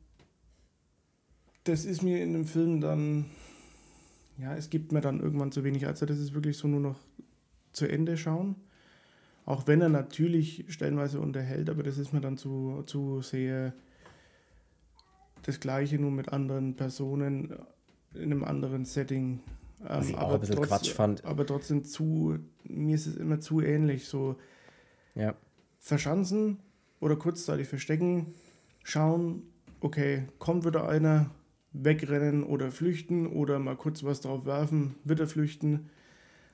das ist mir in dem Film dann, ja, es gibt mir dann irgendwann zu wenig. Also das ist wirklich so nur noch zu Ende schauen. Auch wenn er natürlich stellenweise unterhält, aber das ist mir dann zu, zu sehr das Gleiche, nur mit anderen Personen in einem anderen Setting. Was ähm, ich auch ein bisschen trotz, Quatsch fand. Aber trotzdem zu, mir ist es immer zu ähnlich. So ja. verschanzen oder kurzzeitig verstecken, schauen, okay, kommt wieder einer, wegrennen oder flüchten oder mal kurz was drauf werfen, wieder flüchten.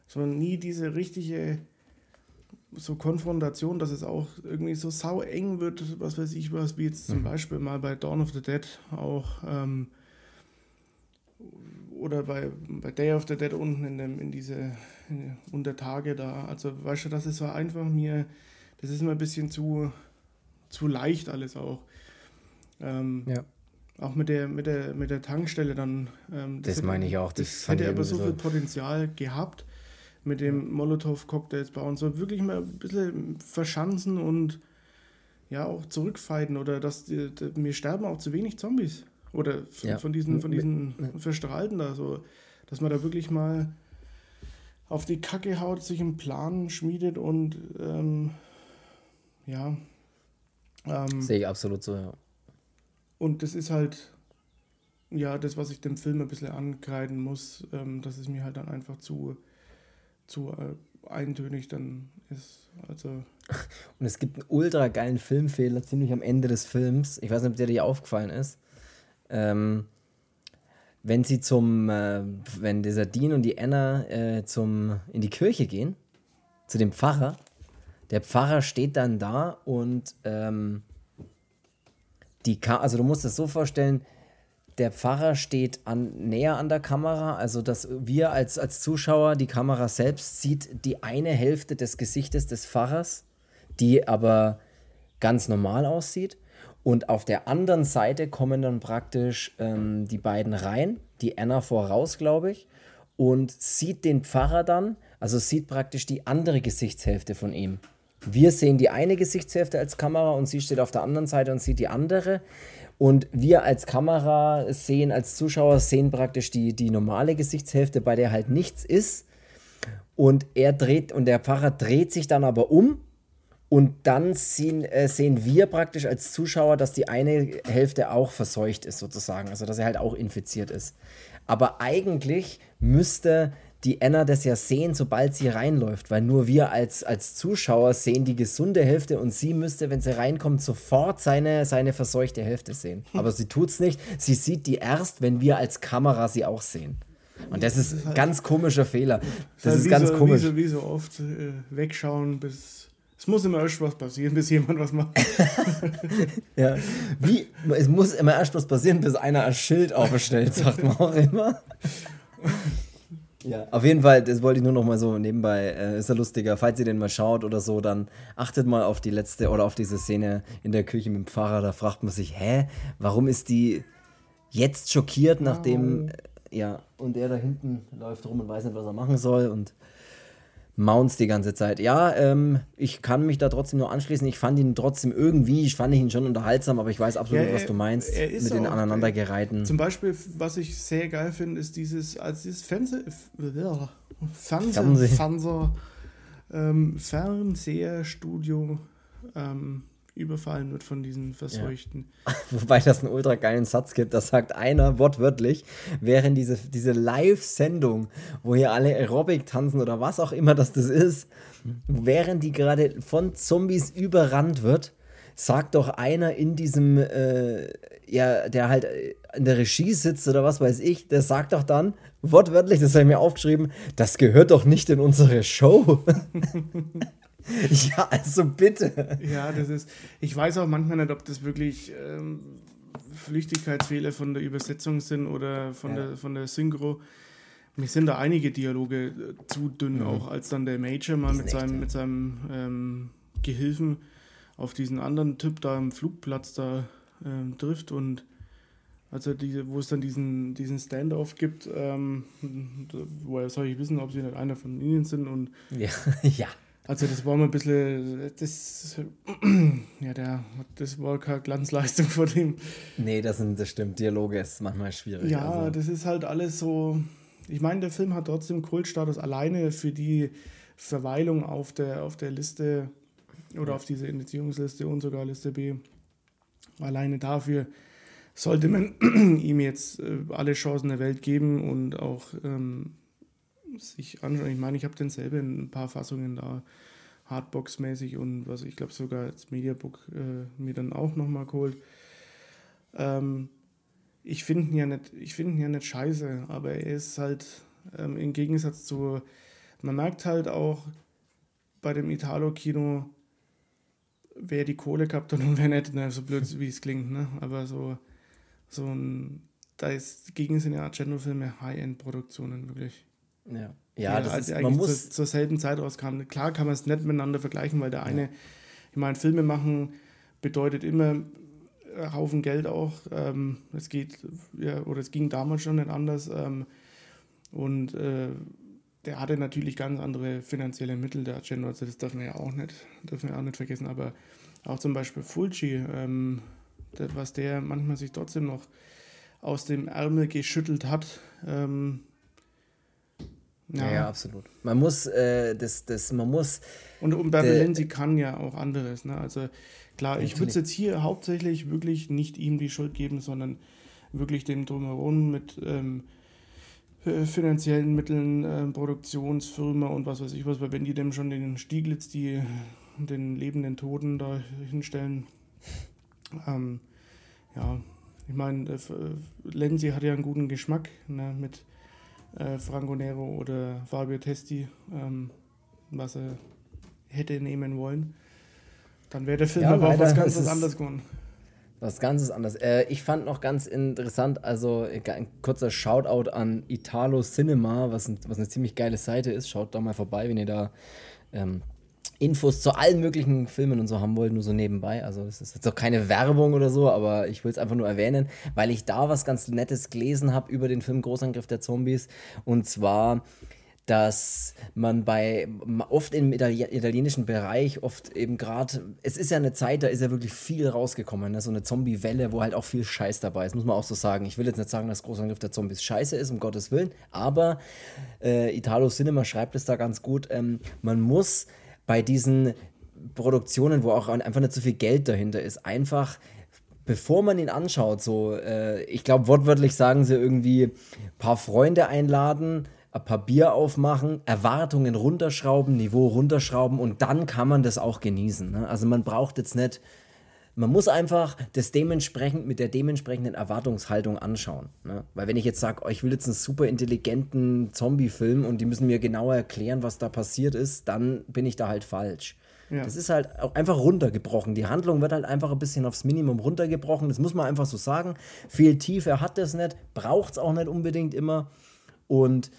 Sondern nie diese richtige so Konfrontation, dass es auch irgendwie so sau eng wird, was weiß ich was, wie jetzt zum mhm. Beispiel mal bei Dawn of the Dead auch ähm, oder bei, bei Day of the Dead unten in, dem, in diese in, unter Tage da. Also weißt du, das ist so einfach mir, das ist mir ein bisschen zu, zu leicht alles auch. Ähm, ja. Auch mit der, mit der, mit der Tankstelle dann. Ähm, das, das meine ich auch. Das, das hätte aber so viel Potenzial gehabt mit dem Molotow-Cocktails bauen. So wirklich mal ein bisschen verschanzen und ja auch zurückfighten oder dass mir sterben auch zu wenig Zombies. Oder ja. von diesen, von diesen. Verstrahlten da, so, dass man da wirklich mal auf die Kacke haut, sich einen Plan schmiedet und ähm, ja. Ähm, Sehe ich absolut so, ja. Und das ist halt, ja, das, was ich dem Film ein bisschen ankreiden muss, ähm, dass es mir halt dann einfach zu, zu äh, eintönig dann ist. Also. [LAUGHS] Und es gibt einen ultra geilen Filmfehler ziemlich am Ende des Films. Ich weiß nicht, ob der dir aufgefallen ist. Ähm, wenn sie zum, äh, wenn dieser Dean und die Anna äh, zum, in die Kirche gehen, zu dem Pfarrer, der Pfarrer steht dann da und ähm, die Ka also du musst es so vorstellen, der Pfarrer steht an, näher an der Kamera, also dass wir als, als Zuschauer, die Kamera selbst sieht die eine Hälfte des Gesichtes des Pfarrers, die aber ganz normal aussieht. Und auf der anderen Seite kommen dann praktisch ähm, die beiden rein, die Anna voraus, glaube ich, und sieht den Pfarrer dann, also sieht praktisch die andere Gesichtshälfte von ihm. Wir sehen die eine Gesichtshälfte als Kamera und sie steht auf der anderen Seite und sieht die andere. Und wir als Kamera sehen, als Zuschauer sehen praktisch die, die normale Gesichtshälfte, bei der halt nichts ist. Und er dreht, und der Pfarrer dreht sich dann aber um und dann sehen, äh, sehen wir praktisch als Zuschauer, dass die eine Hälfte auch verseucht ist, sozusagen. Also, dass er halt auch infiziert ist. Aber eigentlich müsste die Anna das ja sehen, sobald sie reinläuft, weil nur wir als, als Zuschauer sehen die gesunde Hälfte und sie müsste, wenn sie reinkommt, sofort seine, seine verseuchte Hälfte sehen. [LAUGHS] Aber sie tut es nicht. Sie sieht die erst, wenn wir als Kamera sie auch sehen. Und das ist ein ganz komischer Fehler. Das, ist ganz komisch. Wie so, wie so oft äh, wegschauen, bis es muss immer erst was passieren, bis jemand was macht. [LAUGHS] ja. Wie? Es muss immer erst was passieren, bis einer ein Schild aufstellt, sagt man auch immer. Ja, auf jeden Fall, das wollte ich nur noch mal so nebenbei, äh, ist ja lustiger. Falls ihr den mal schaut oder so, dann achtet mal auf die letzte oder auf diese Szene in der Küche mit dem Pfarrer. Da fragt man sich, hä, warum ist die jetzt schockiert, nachdem, oh. ja, und er da hinten läuft rum und weiß nicht, was er machen soll und Mounts die ganze Zeit. Ja, ähm, ich kann mich da trotzdem nur anschließen. Ich fand ihn trotzdem irgendwie, ich fand ihn schon unterhaltsam, aber ich weiß absolut, ja, er, was du meinst mit den aneinandergereihten. Zum Beispiel, was ich sehr geil finde, ist dieses, als dieses Fernseh, Fernseh, Fernseh, ähm, Fernseherstudio ähm, überfallen wird von diesen Verseuchten. Ja. [LAUGHS] Wobei das einen ultra geilen Satz gibt, da sagt einer wortwörtlich, während diese, diese Live-Sendung, wo hier alle Aerobic tanzen oder was auch immer das, das ist, während die gerade von Zombies überrannt wird, sagt doch einer in diesem, äh, ja, der halt in der Regie sitzt oder was weiß ich, der sagt doch dann, wortwörtlich, das habe ich mir aufgeschrieben, das gehört doch nicht in unsere Show. [LAUGHS] [LAUGHS] [LAUGHS] ja, also bitte. Ja, das ist, ich weiß auch manchmal nicht, ob das wirklich ähm, Flüchtigkeitsfehler von der Übersetzung sind oder von, ja. der, von der Synchro. Mir sind da einige Dialoge äh, zu dünn, mhm. auch als dann der Major mal mit seinem, mit seinem ähm, Gehilfen auf diesen anderen Typ da am Flugplatz da ähm, trifft und also diese, wo es dann diesen, diesen Standoff gibt, ähm, woher soll ich wissen, ob sie nicht einer von ihnen sind und [LAUGHS] ja, ja. Also das war mal ein bisschen, das, ja, der, das war keine Glanzleistung von dem. Nee, das, sind, das stimmt, Dialoge ist manchmal schwierig. Ja, also. das ist halt alles so, ich meine, der Film hat trotzdem Kultstatus alleine für die Verweilung auf der, auf der Liste oder ja. auf dieser Indizierungsliste und sogar Liste B. Alleine dafür sollte man [CLEARS THROAT] ihm jetzt äh, alle Chancen der Welt geben und auch ähm, sich anschauen. Ich meine, ich habe den selber in ein paar Fassungen da Hardbox-mäßig und was ich glaube sogar als Mediabook äh, mir dann auch nochmal geholt. Ähm, ich finde ihn ja nicht, ich ja nicht scheiße, aber er ist halt ähm, im Gegensatz zu, man merkt halt auch bei dem Italo-Kino, wer die Kohle gehabt hat und wer nicht, ne, so blöd wie es klingt, ne? Aber so, so ein, da ist gegen seine Argento-Filme High-End-Produktionen wirklich. Ja, ja, das als ist, man muss zur, zur, selben Zeit rauskam. Klar kann man es nicht miteinander vergleichen, weil der eine, ja. ich meine, Filme machen bedeutet immer Haufen Geld auch. Ähm, es geht, ja, oder es ging damals schon nicht anders. Ähm, und äh, der hatte natürlich ganz andere finanzielle Mittel, der Argento, also das dürfen wir ja auch nicht, dürfen wir auch nicht vergessen. Aber auch zum Beispiel Fulci, ähm, das, was der manchmal sich trotzdem noch aus dem Ärmel geschüttelt hat, ähm, ja. ja, absolut. Man muss, äh, das, das, man muss. Und um Berbelenzi kann ja auch anderes. Ne? Also klar, ich würde es jetzt hier hauptsächlich wirklich nicht ihm die Schuld geben, sondern wirklich dem Drumherum mit ähm, finanziellen Mitteln, äh, Produktionsfirma und was weiß ich was, weil wenn die dem schon den Stieglitz, die den lebenden Toten da hinstellen, ähm, ja, ich meine, äh, Lenzi hat ja einen guten Geschmack ne, mit äh, Franco Nero oder Fabio Testi, ähm, was er hätte nehmen wollen, dann wäre der Film ja, aber auch was ganz anderes geworden. Was ganz anderes. Äh, ich fand noch ganz interessant, also ein kurzer Shoutout an Italo Cinema, was, ein, was eine ziemlich geile Seite ist. Schaut da mal vorbei, wenn ihr da ähm, Infos zu allen möglichen Filmen und so haben wollt, nur so nebenbei. Also es ist jetzt auch keine Werbung oder so, aber ich will es einfach nur erwähnen, weil ich da was ganz Nettes gelesen habe über den Film Großangriff der Zombies. Und zwar, dass man bei oft im italienischen Bereich, oft eben gerade, es ist ja eine Zeit, da ist ja wirklich viel rausgekommen, ne? so eine Zombie-Welle, wo halt auch viel Scheiß dabei ist, muss man auch so sagen. Ich will jetzt nicht sagen, dass Großangriff der Zombies scheiße ist, um Gottes Willen, aber äh, Italo Cinema schreibt es da ganz gut, ähm, man muss bei diesen Produktionen, wo auch einfach nicht so viel Geld dahinter ist, einfach bevor man ihn anschaut, so, äh, ich glaube, wortwörtlich sagen sie irgendwie, ein paar Freunde einladen, ein paar Bier aufmachen, Erwartungen runterschrauben, Niveau runterschrauben und dann kann man das auch genießen. Ne? Also man braucht jetzt nicht man muss einfach das dementsprechend mit der dementsprechenden Erwartungshaltung anschauen. Ne? Weil wenn ich jetzt sage, oh, ich will jetzt einen super intelligenten Zombie-Film und die müssen mir genauer erklären, was da passiert ist, dann bin ich da halt falsch. Ja. Das ist halt auch einfach runtergebrochen. Die Handlung wird halt einfach ein bisschen aufs Minimum runtergebrochen. Das muss man einfach so sagen. Viel Tiefe hat das nicht, braucht es auch nicht unbedingt immer. Und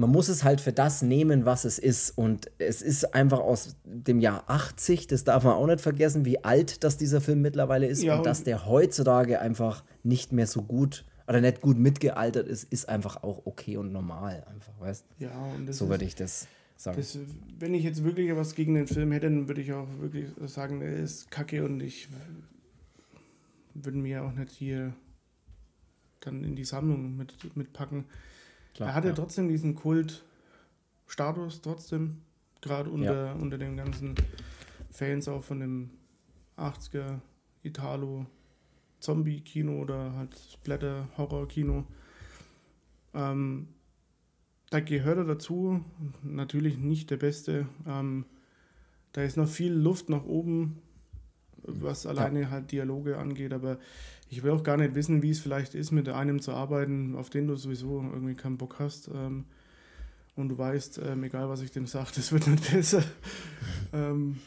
man muss es halt für das nehmen, was es ist. Und es ist einfach aus dem Jahr 80, das darf man auch nicht vergessen, wie alt das dieser Film mittlerweile ist ja, und, und dass der heutzutage einfach nicht mehr so gut oder nicht gut mitgealtert ist, ist einfach auch okay und normal, einfach, weißt Ja, und so würde ich das sagen. Das, wenn ich jetzt wirklich was gegen den Film hätte, dann würde ich auch wirklich sagen, er ist kacke und ich würde mir auch nicht hier dann in die Sammlung mit, mitpacken. Klar, er hatte ja. trotzdem diesen Kult-Status, trotzdem. Gerade unter, ja. unter den ganzen Fans auch von dem 80er Italo Zombie-Kino oder halt Splatter-Horror-Kino. Ähm, da gehört er dazu. Natürlich nicht der Beste. Ähm, da ist noch viel Luft nach oben, was alleine ja. halt Dialoge angeht, aber ich will auch gar nicht wissen, wie es vielleicht ist, mit einem zu arbeiten, auf den du sowieso irgendwie keinen Bock hast. Ähm, und du weißt, ähm, egal was ich dem sage, [LAUGHS] das wird nicht besser. ähm,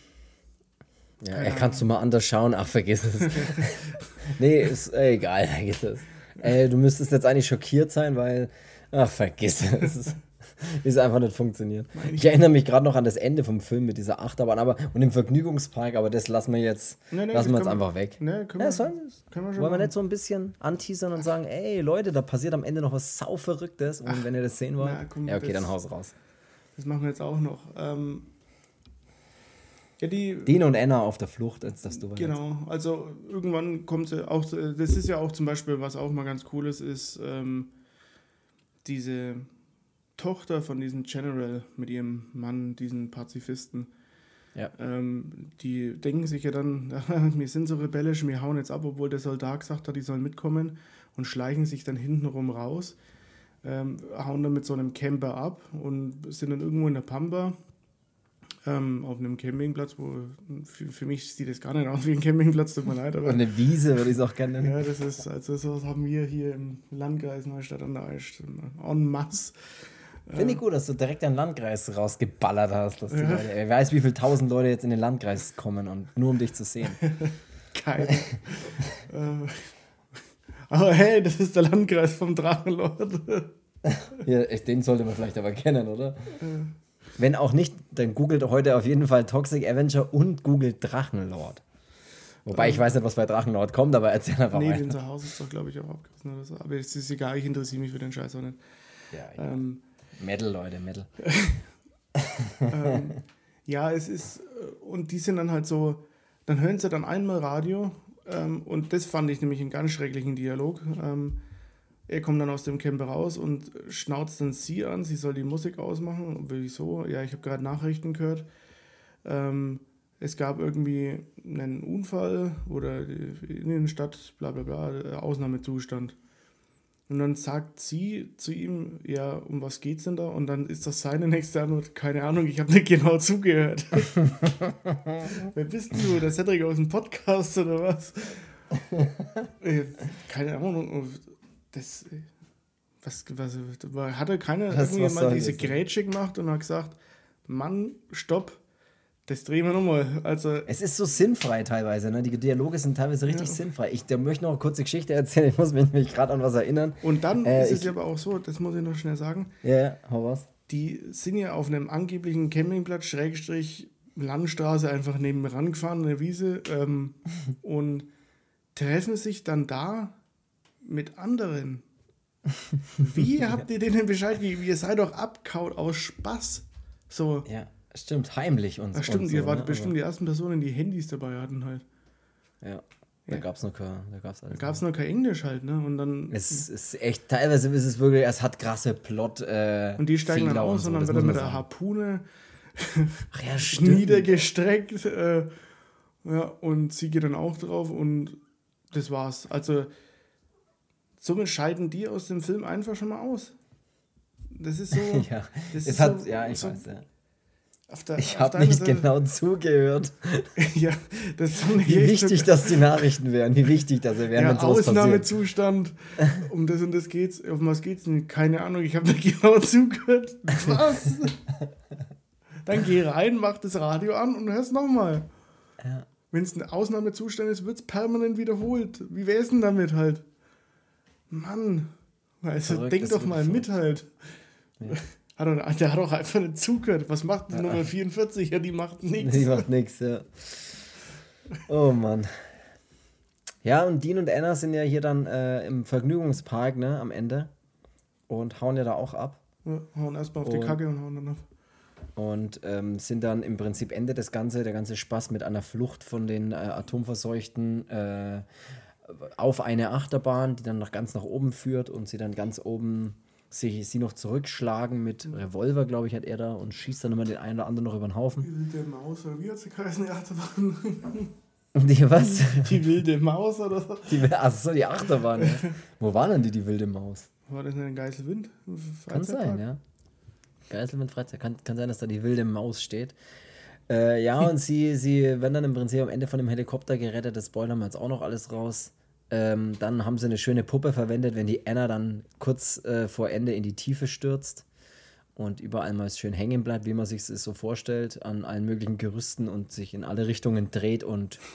ja, er kannst du mal anders schauen. Ach, vergiss es. [LAUGHS] nee, ist äh, egal, vergiss es. Äh, du müsstest jetzt eigentlich schockiert sein, weil. Ach, vergiss es. [LAUGHS] es einfach nicht funktioniert. Ich erinnere mich gerade noch an das Ende vom Film mit dieser Achterbahn aber, und dem Vergnügungspark, aber das lassen wir jetzt, nee, nee, lassen wir jetzt einfach weg. Nee, können ja, wir, sollen, können wir schon wollen wir nicht so ein bisschen anteasern und sagen, ey Leute, da passiert am Ende noch was sauverrücktes und Ach, wenn ihr das sehen wollt, na, komm, ja okay, das, dann haus raus. Das machen wir jetzt auch noch. Ähm, ja, die, Dino und Anna auf der Flucht, als das du Genau, jetzt. also irgendwann kommt sie auch, das ist ja auch zum Beispiel, was auch mal ganz cool ist, ist ähm, diese Tochter von diesem General mit ihrem Mann, diesen Pazifisten. Ja. Ähm, die denken sich ja dann, [LAUGHS] wir sind so rebellisch, wir hauen jetzt ab, obwohl der Soldat gesagt hat, die sollen mitkommen und schleichen sich dann hintenrum raus, ähm, hauen dann mit so einem Camper ab und sind dann irgendwo in der Pampa ähm, auf einem Campingplatz, wo für, für, mich sieht das gar nicht aus wie ein Campingplatz, tut mir leid. Aber, eine Wiese würde ich es auch gerne [LAUGHS] nennen. Ja, das ist, also sowas haben wir hier im Landkreis Neustadt an der Aisch en masse. Finde ich gut, dass du direkt den Landkreis rausgeballert hast. Dass ja. Leute, wer weiß, wie viele tausend Leute jetzt in den Landkreis kommen und nur um dich zu sehen. [LAUGHS] Keine. Äh, aber hey, das ist der Landkreis vom Drachenlord. [LAUGHS] ja, den sollte man vielleicht aber kennen, oder? Wenn auch nicht, dann googelt heute auf jeden Fall Toxic Avenger und googelt Drachenlord. Wobei ich ähm, weiß nicht, was bei Drachenlord kommt, aber erzähl einfach nee, mal. Nee, den zu Hause ist doch, glaube ich, auch abgerissen oder so. Aber es ist egal, ich interessiere mich für den Scheiß auch nicht. Ja, ja. Metal, Leute, Metal. ähm, ja, es ist, äh, und die sind dann halt so, dann hören sie dann einmal Radio ähm, und das fand ich nämlich einen ganz schrecklichen Dialog. Ähm, er kommt dann aus dem Camper raus und schnauzt dann sie an, sie soll die Musik ausmachen. Und wieso? Ja, ich habe gerade Nachrichten gehört. Ähm, es gab irgendwie einen Unfall oder in der Stadt, bla bla bla, Ausnahmezustand. Und dann sagt sie zu ihm, ja, um was geht's denn da? Und dann ist das seine nächste Antwort, keine Ahnung, ich habe nicht genau zugehört. [LAUGHS] Wer bist du? Der Cedric aus dem Podcast oder was? [LAUGHS] Äh, keine Ahnung. Das, was, was, hatte keiner was, irgendwie mal diese Grätsche gemacht und hat gesagt, Mann, stopp, das drehen wir nochmal. Also es ist so sinnfrei teilweise, ne? Die Dialoge sind teilweise richtig ja. sinnfrei. Ich da möchte noch eine kurze Geschichte erzählen, ich muss mich nämlich gerade an was erinnern. Und dann äh, ist es ja aber auch so, das muss ich noch schnell sagen. Ja, yeah, hau was. Die sind ja auf einem angeblichen Campingplatz, Schrägstrich, Landstraße einfach nebenan gefahren, eine Wiese, ähm, [LAUGHS] und treffen sich dann da mit anderen. Wie [LAUGHS] habt ihr denen Bescheid gegeben? Ihr seid doch abkaut aus Spaß. So. Ja. Stimmt, heimlich und so. Stimmt, so, ihr wart ne? bestimmt die ersten Personen, die Handys dabei hatten halt. Ja. Da ja. gab es noch kein, da gab's da gab's noch kein Englisch halt, ne? Und dann. Es ist echt, teilweise ist es wirklich, es hat krasse Plot. Äh, und die steigen dann aus und, so, und dann wird er mit der Harpune ja, [LAUGHS] niedergestreckt. Äh, ja, und sie geht dann auch drauf und das war's. Also, somit scheiden die aus dem Film einfach schon mal aus. Das ist so. [LAUGHS] ja, das es hat, so, ja, ich so, weiß, ja. Der, ich habe nicht Seite, genau zugehört. [LAUGHS] ja, das Wie wichtig, so, dass die Nachrichten wären, wie wichtig, dass sie wären, ja, Ausnahmezustand, [LAUGHS] um das und das geht's. Um was geht's denn? Keine Ahnung, ich habe nicht [LAUGHS] genau zugehört. Was? Dann geh rein, mach das Radio an und hörst nochmal. Ja. Wenn es ein Ausnahmezustand ist, wird es permanent wiederholt. Wie wär's denn damit halt? Mann, also denk doch mal mit halt. Ja. Hat er, der hat auch einfach nicht zugehört. Was macht die ja. Nummer 44? Ja, die macht nichts. Die macht nichts, ja. Oh Mann. Ja, und Dean und Anna sind ja hier dann äh, im Vergnügungspark, ne, am Ende. Und hauen ja da auch ab. Ja, hauen erstmal auf und, die Kacke und hauen dann ab. Und ähm, sind dann im Prinzip Ende des Ganze, der ganze Spaß mit einer Flucht von den äh, Atomverseuchten äh, auf eine Achterbahn, die dann noch ganz nach oben führt und sie dann ganz oben sich, sie noch zurückschlagen mit Revolver, glaube ich, hat er da und schießt dann immer den einen oder anderen noch über den Haufen. Die wilde Maus, oder wie hat sie geheißen, die Achterbahn? [LAUGHS] Die was? Die wilde Maus oder so. Die, achso, die Achterbahn. Ja. Wo war denn die, die wilde Maus? War das ein Geiselwind? Kann sein, ja. Geiselwind Freizeit. Kann, kann sein, dass da die wilde Maus steht. Äh, ja, und sie, sie werden dann im Prinzip am Ende von dem Helikopter gerettet. Das spoilern wir jetzt auch noch alles raus. Ähm, dann haben sie eine schöne Puppe verwendet, wenn die Anna dann kurz äh, vor Ende in die Tiefe stürzt und überall mal schön hängen bleibt, wie man sich es so vorstellt, an allen möglichen Gerüsten und sich in alle Richtungen dreht und. [LAUGHS]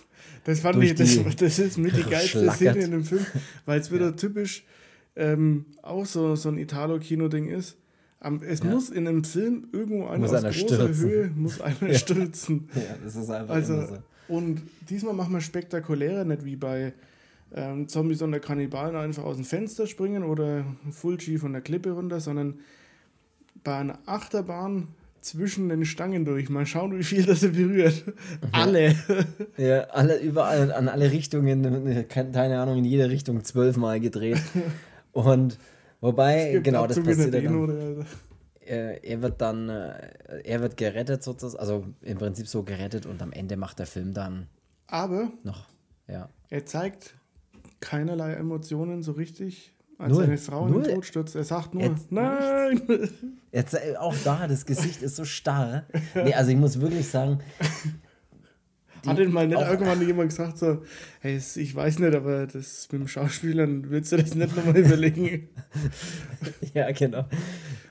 Das fand ich, das, das ist mit die [LAUGHS] geilste Szene in dem Film, weil es wieder ja. typisch ähm, auch so, so ein Italo-Kino-Ding ist. Um, es ja. muss in einem Film irgendwo einer muss aus einer großer stürzen. Höhe muss [LAUGHS] einer ja. stürzen. Ja, das ist einfach also, so. Und diesmal machen wir spektakulärer, nicht wie bei ähm, Zombies und der Kannibalen einfach aus dem Fenster springen oder Full G von der Klippe runter, sondern bei einer Achterbahn zwischen den Stangen durch. Mal schauen, wie viel das berührt. alle. [LAUGHS] Ja, alle, überall, an alle Richtungen, keine Ahnung, in jede Richtung zwölfmal gedreht. Und wobei, genau, das passiert dann. Er, er wird dann, äh, er wird gerettet sozusagen, also im Prinzip so gerettet und am Ende macht der Film dann aber noch, ja. Er zeigt keinerlei Emotionen so richtig als Null. seine Frau Null. in den Tod stürzt. Er sagt nur, Jetzt nein. Jetzt, äh, auch da, das Gesicht ist so starr. Nee, also ich muss wirklich sagen. [LAUGHS] Hat denn mal nicht irgendwann jemand gesagt, so, hey, ich weiß nicht, aber das mit dem Schauspielern willst du das nicht nochmal überlegen? [LAUGHS] ja, genau.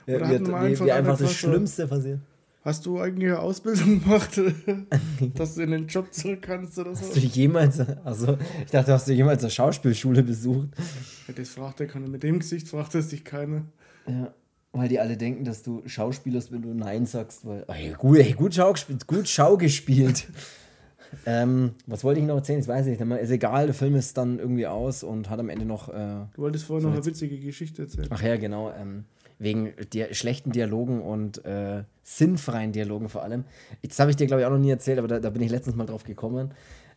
Oder ja, wir, einfach, wie einfach das Schlimmste passiert. Hast du eigentlich eine Ausbildung gemacht, [LAUGHS] dass du in den Job zurück kannst oder so? Hast du jemals, also ich dachte, hast du jemals eine Schauspielschule besucht? Ja, das fragt er keiner. Mit dem Gesicht fragt es dich keiner. Ja, weil die alle denken, dass du Schauspielerst, wenn du Nein sagst. Weil, ey, gut, ey, gut, Schau, gut Schau gespielt. [LAUGHS] ähm, was wollte ich noch erzählen? Ich weiß nicht. Ist egal, der Film ist dann irgendwie aus und hat am Ende noch. Äh, du wolltest vorher so noch eine witzige Geschichte erzählen. Ach ja, genau. Ähm, wegen der schlechten Dialogen und äh, sinnfreien Dialogen vor allem. Das habe ich dir, glaube ich, auch noch nie erzählt, aber da, da bin ich letztens mal drauf gekommen.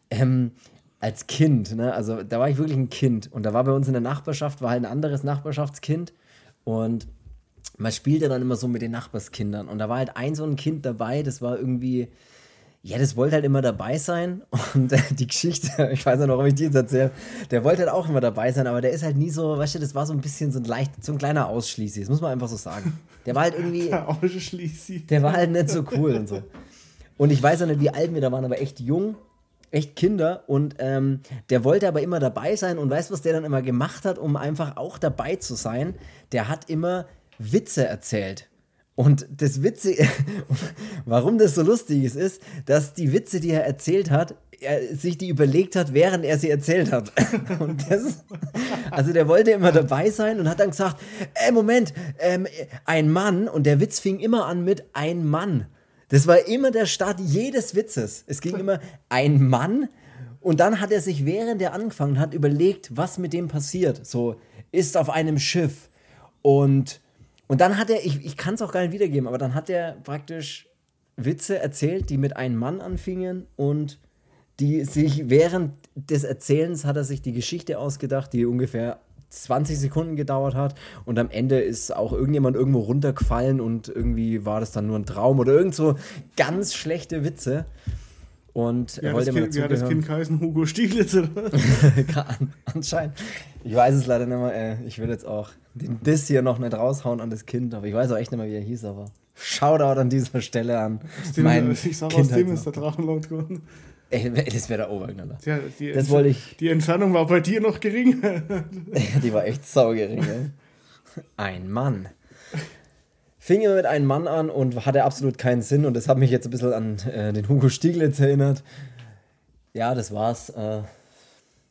Ähm, als Kind, ne? also da war ich wirklich ein Kind und da war bei uns in der Nachbarschaft, war halt ein anderes Nachbarschaftskind und man spielte dann immer so mit den Nachbarskindern und da war halt ein so ein Kind dabei, das war irgendwie, ja, das wollte halt immer dabei sein. [LAUGHS] Und die Geschichte, [LAUGHS] ich weiß noch, warum ich die jetzt erzähle, der wollte halt auch immer dabei sein, aber der ist halt nie so, weißt du, das war so ein bisschen so ein leicht, so ein kleiner Ausschließi, das muss man einfach so sagen. Der war halt irgendwie. [LAUGHS] Der Ausschließi. Der war halt nicht so cool und so. Und ich weiß auch nicht, wie alt wir da waren, aber echt jung, echt Kinder. Und ähm, der wollte aber immer dabei sein und weißt du, was der dann immer gemacht hat, um einfach auch dabei zu sein? Der hat immer Witze erzählt. Und das Witzige, [LAUGHS] warum das so lustig ist, ist, dass die Witze, die er erzählt hat, er sich die überlegt hat, während er sie erzählt hat. [LAUGHS] Das, also der wollte immer dabei sein und hat dann gesagt, äh, Moment, ähm, ein Mann, und der Witz fing immer an mit ein Mann. Das war immer der Start jedes Witzes. Es ging immer ein Mann und dann hat er sich, während er angefangen hat, überlegt, was mit dem passiert. So, ist auf einem Schiff und und dann hat er, ich, ich kann es auch gar nicht wiedergeben, aber dann hat er praktisch Witze erzählt, die mit einem Mann anfingen und die sich während des Erzählens hat er sich die Geschichte ausgedacht, die ungefähr 20 Sekunden gedauert hat und am Ende ist auch irgendjemand irgendwo runtergefallen und irgendwie war das dann nur ein Traum oder irgend so ganz schlechte Witze. Und er ja, wollte immer dazu das Kind heißen Hugo Stieglitz oder [LAUGHS] Anscheinend. Ich weiß es leider nicht mehr. Ich will jetzt auch den Diss hier noch nicht raushauen an das Kind, aber ich weiß auch echt nicht mehr, wie er hieß, aber Shoutout an dieser Stelle an dem, mein Ich sag, aus dem ist der Drachenlaut geworden. Ey, das wäre der Oberknaller. Ja, die, das wollte ich. Die Entfernung war bei dir noch gering. [LAUGHS] die war echt saugering, ey. Ein Mann. Fing immer mit einem Mann an und hatte absolut keinen Sinn und das hat mich jetzt ein bisschen an äh, den Hugo Stieglitz erinnert. Ja, das war's. Äh,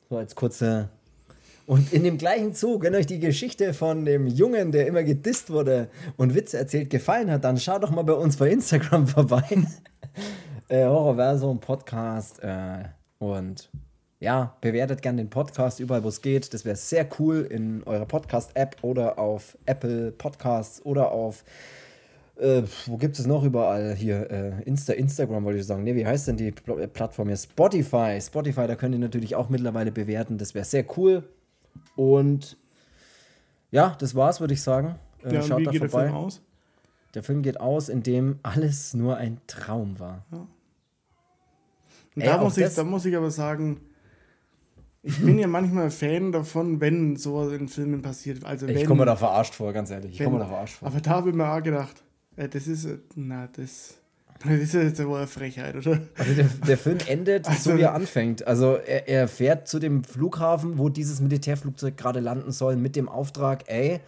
so als kurze und in dem gleichen Zug, wenn euch die Geschichte von dem Jungen, der immer gedisst wurde und Witze erzählt, gefallen hat, dann schaut doch mal bei uns bei Instagram [LAUGHS] vorbei. äh, Horrorversum Podcast. Äh, und ja, bewertet gerne den Podcast überall, wo es geht. Das wäre sehr cool in eurer Podcast-App oder auf Apple Podcasts oder auf äh, wo gibt es noch überall? Hier, äh, Insta, Instagram wollte ich sagen. Ne, wie heißt denn die Pl Plattform hier? Spotify. Spotify, da könnt ihr natürlich auch mittlerweile bewerten. Das wäre sehr cool. Und ja, das war's, würde ich sagen. Äh, Ja, schaut da geht der vorbei. Film aus? Der Film geht aus, in dem alles nur ein Traum war. Und Ey, da, muss ich, das- da muss ich aber sagen, ich bin ja manchmal Fan davon, wenn sowas in Filmen passiert. Also wenn, Ich komme mir da verarscht vor, ganz ehrlich. Ich wenn- komme da verarscht vor. Aber da habe ich mir auch gedacht, äh, das ist, na, das, [LAUGHS] das ist jetzt wohl eine Frechheit, oder? Also der, der Film endet Also- so, wie er anfängt. Also er, er fährt zu dem Flughafen, wo dieses Militärflugzeug gerade landen soll, mit dem Auftrag, ey,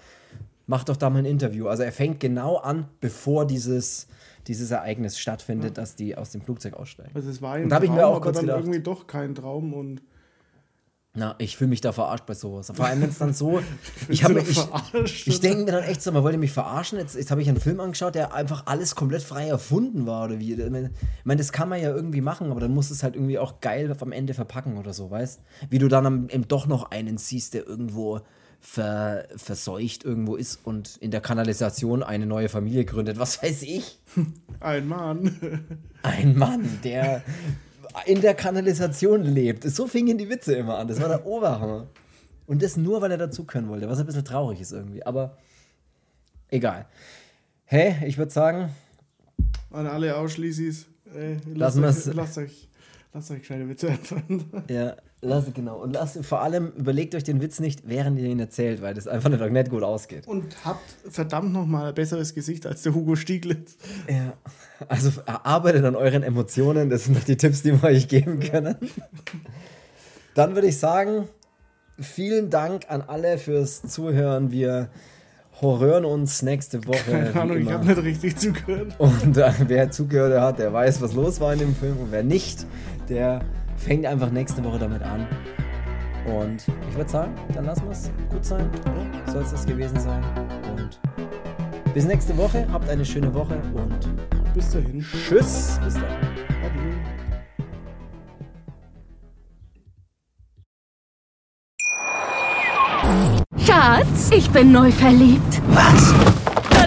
mach doch da mal ein Interview. Also er fängt genau an, bevor dieses, dieses Ereignis stattfindet, dass die aus dem Flugzeug aussteigen. Also es war ein Und hab ich Traum, mir auch aber kurz dann gedacht- irgendwie doch kein Traum und Na, ich fühle mich da verarscht bei sowas. Vor allem, wenn es dann so. [LAUGHS] ich habe du ich, verarscht, ich denke mir dann echt so, man wollte mich verarschen. Jetzt, jetzt habe ich einen Film angeschaut, der einfach alles komplett frei erfunden war oder wie. Ich meine, ich meine, das kann man ja irgendwie machen, aber dann muss es halt irgendwie auch geil am Ende verpacken oder so, weißt? Wie du dann am, eben doch noch einen siehst, der irgendwo ver, verseucht irgendwo ist und in der Kanalisation eine neue Familie gründet. Was weiß ich? [LAUGHS] ein Mann. Ein Mann, der in der Kanalisation lebt. So fingen die Witze immer an. Das war der [LAUGHS] Oberhammer. Und das nur, weil er dazu können wollte, was ein bisschen traurig ist irgendwie. Aber egal. Hey, ich würde sagen, An alle Ausschließis. Äh, Lassen lasst, euch, lasst, euch, lasst euch gescheite Witze einfallen. ja, lasst genau. Und lasst vor allem überlegt euch den Witz nicht, während ihr ihn erzählt, weil das einfach nicht, nicht gut ausgeht. Und habt verdammt nochmal ein besseres Gesicht als der Hugo Stieglitz. Ja. Also arbeitet an euren Emotionen, das sind die Tipps, die wir euch geben können. Dann würde ich sagen, vielen Dank an alle fürs Zuhören. Wir horrören uns nächste Woche. Keine Ahnung, ich habe nicht richtig zugehört. Und äh, wer zugehört hat, der weiß, was los war in dem Film. Und wer nicht, der fängt einfach nächste Woche damit an. Und ich würde sagen, dann lassen wir es gut sein. Soll es das gewesen sein. Und bis nächste Woche. Habt eine schöne Woche und Bis dahin. tschüss. Bis dann. Adieu. Schatz, ich bin neu verliebt. Was?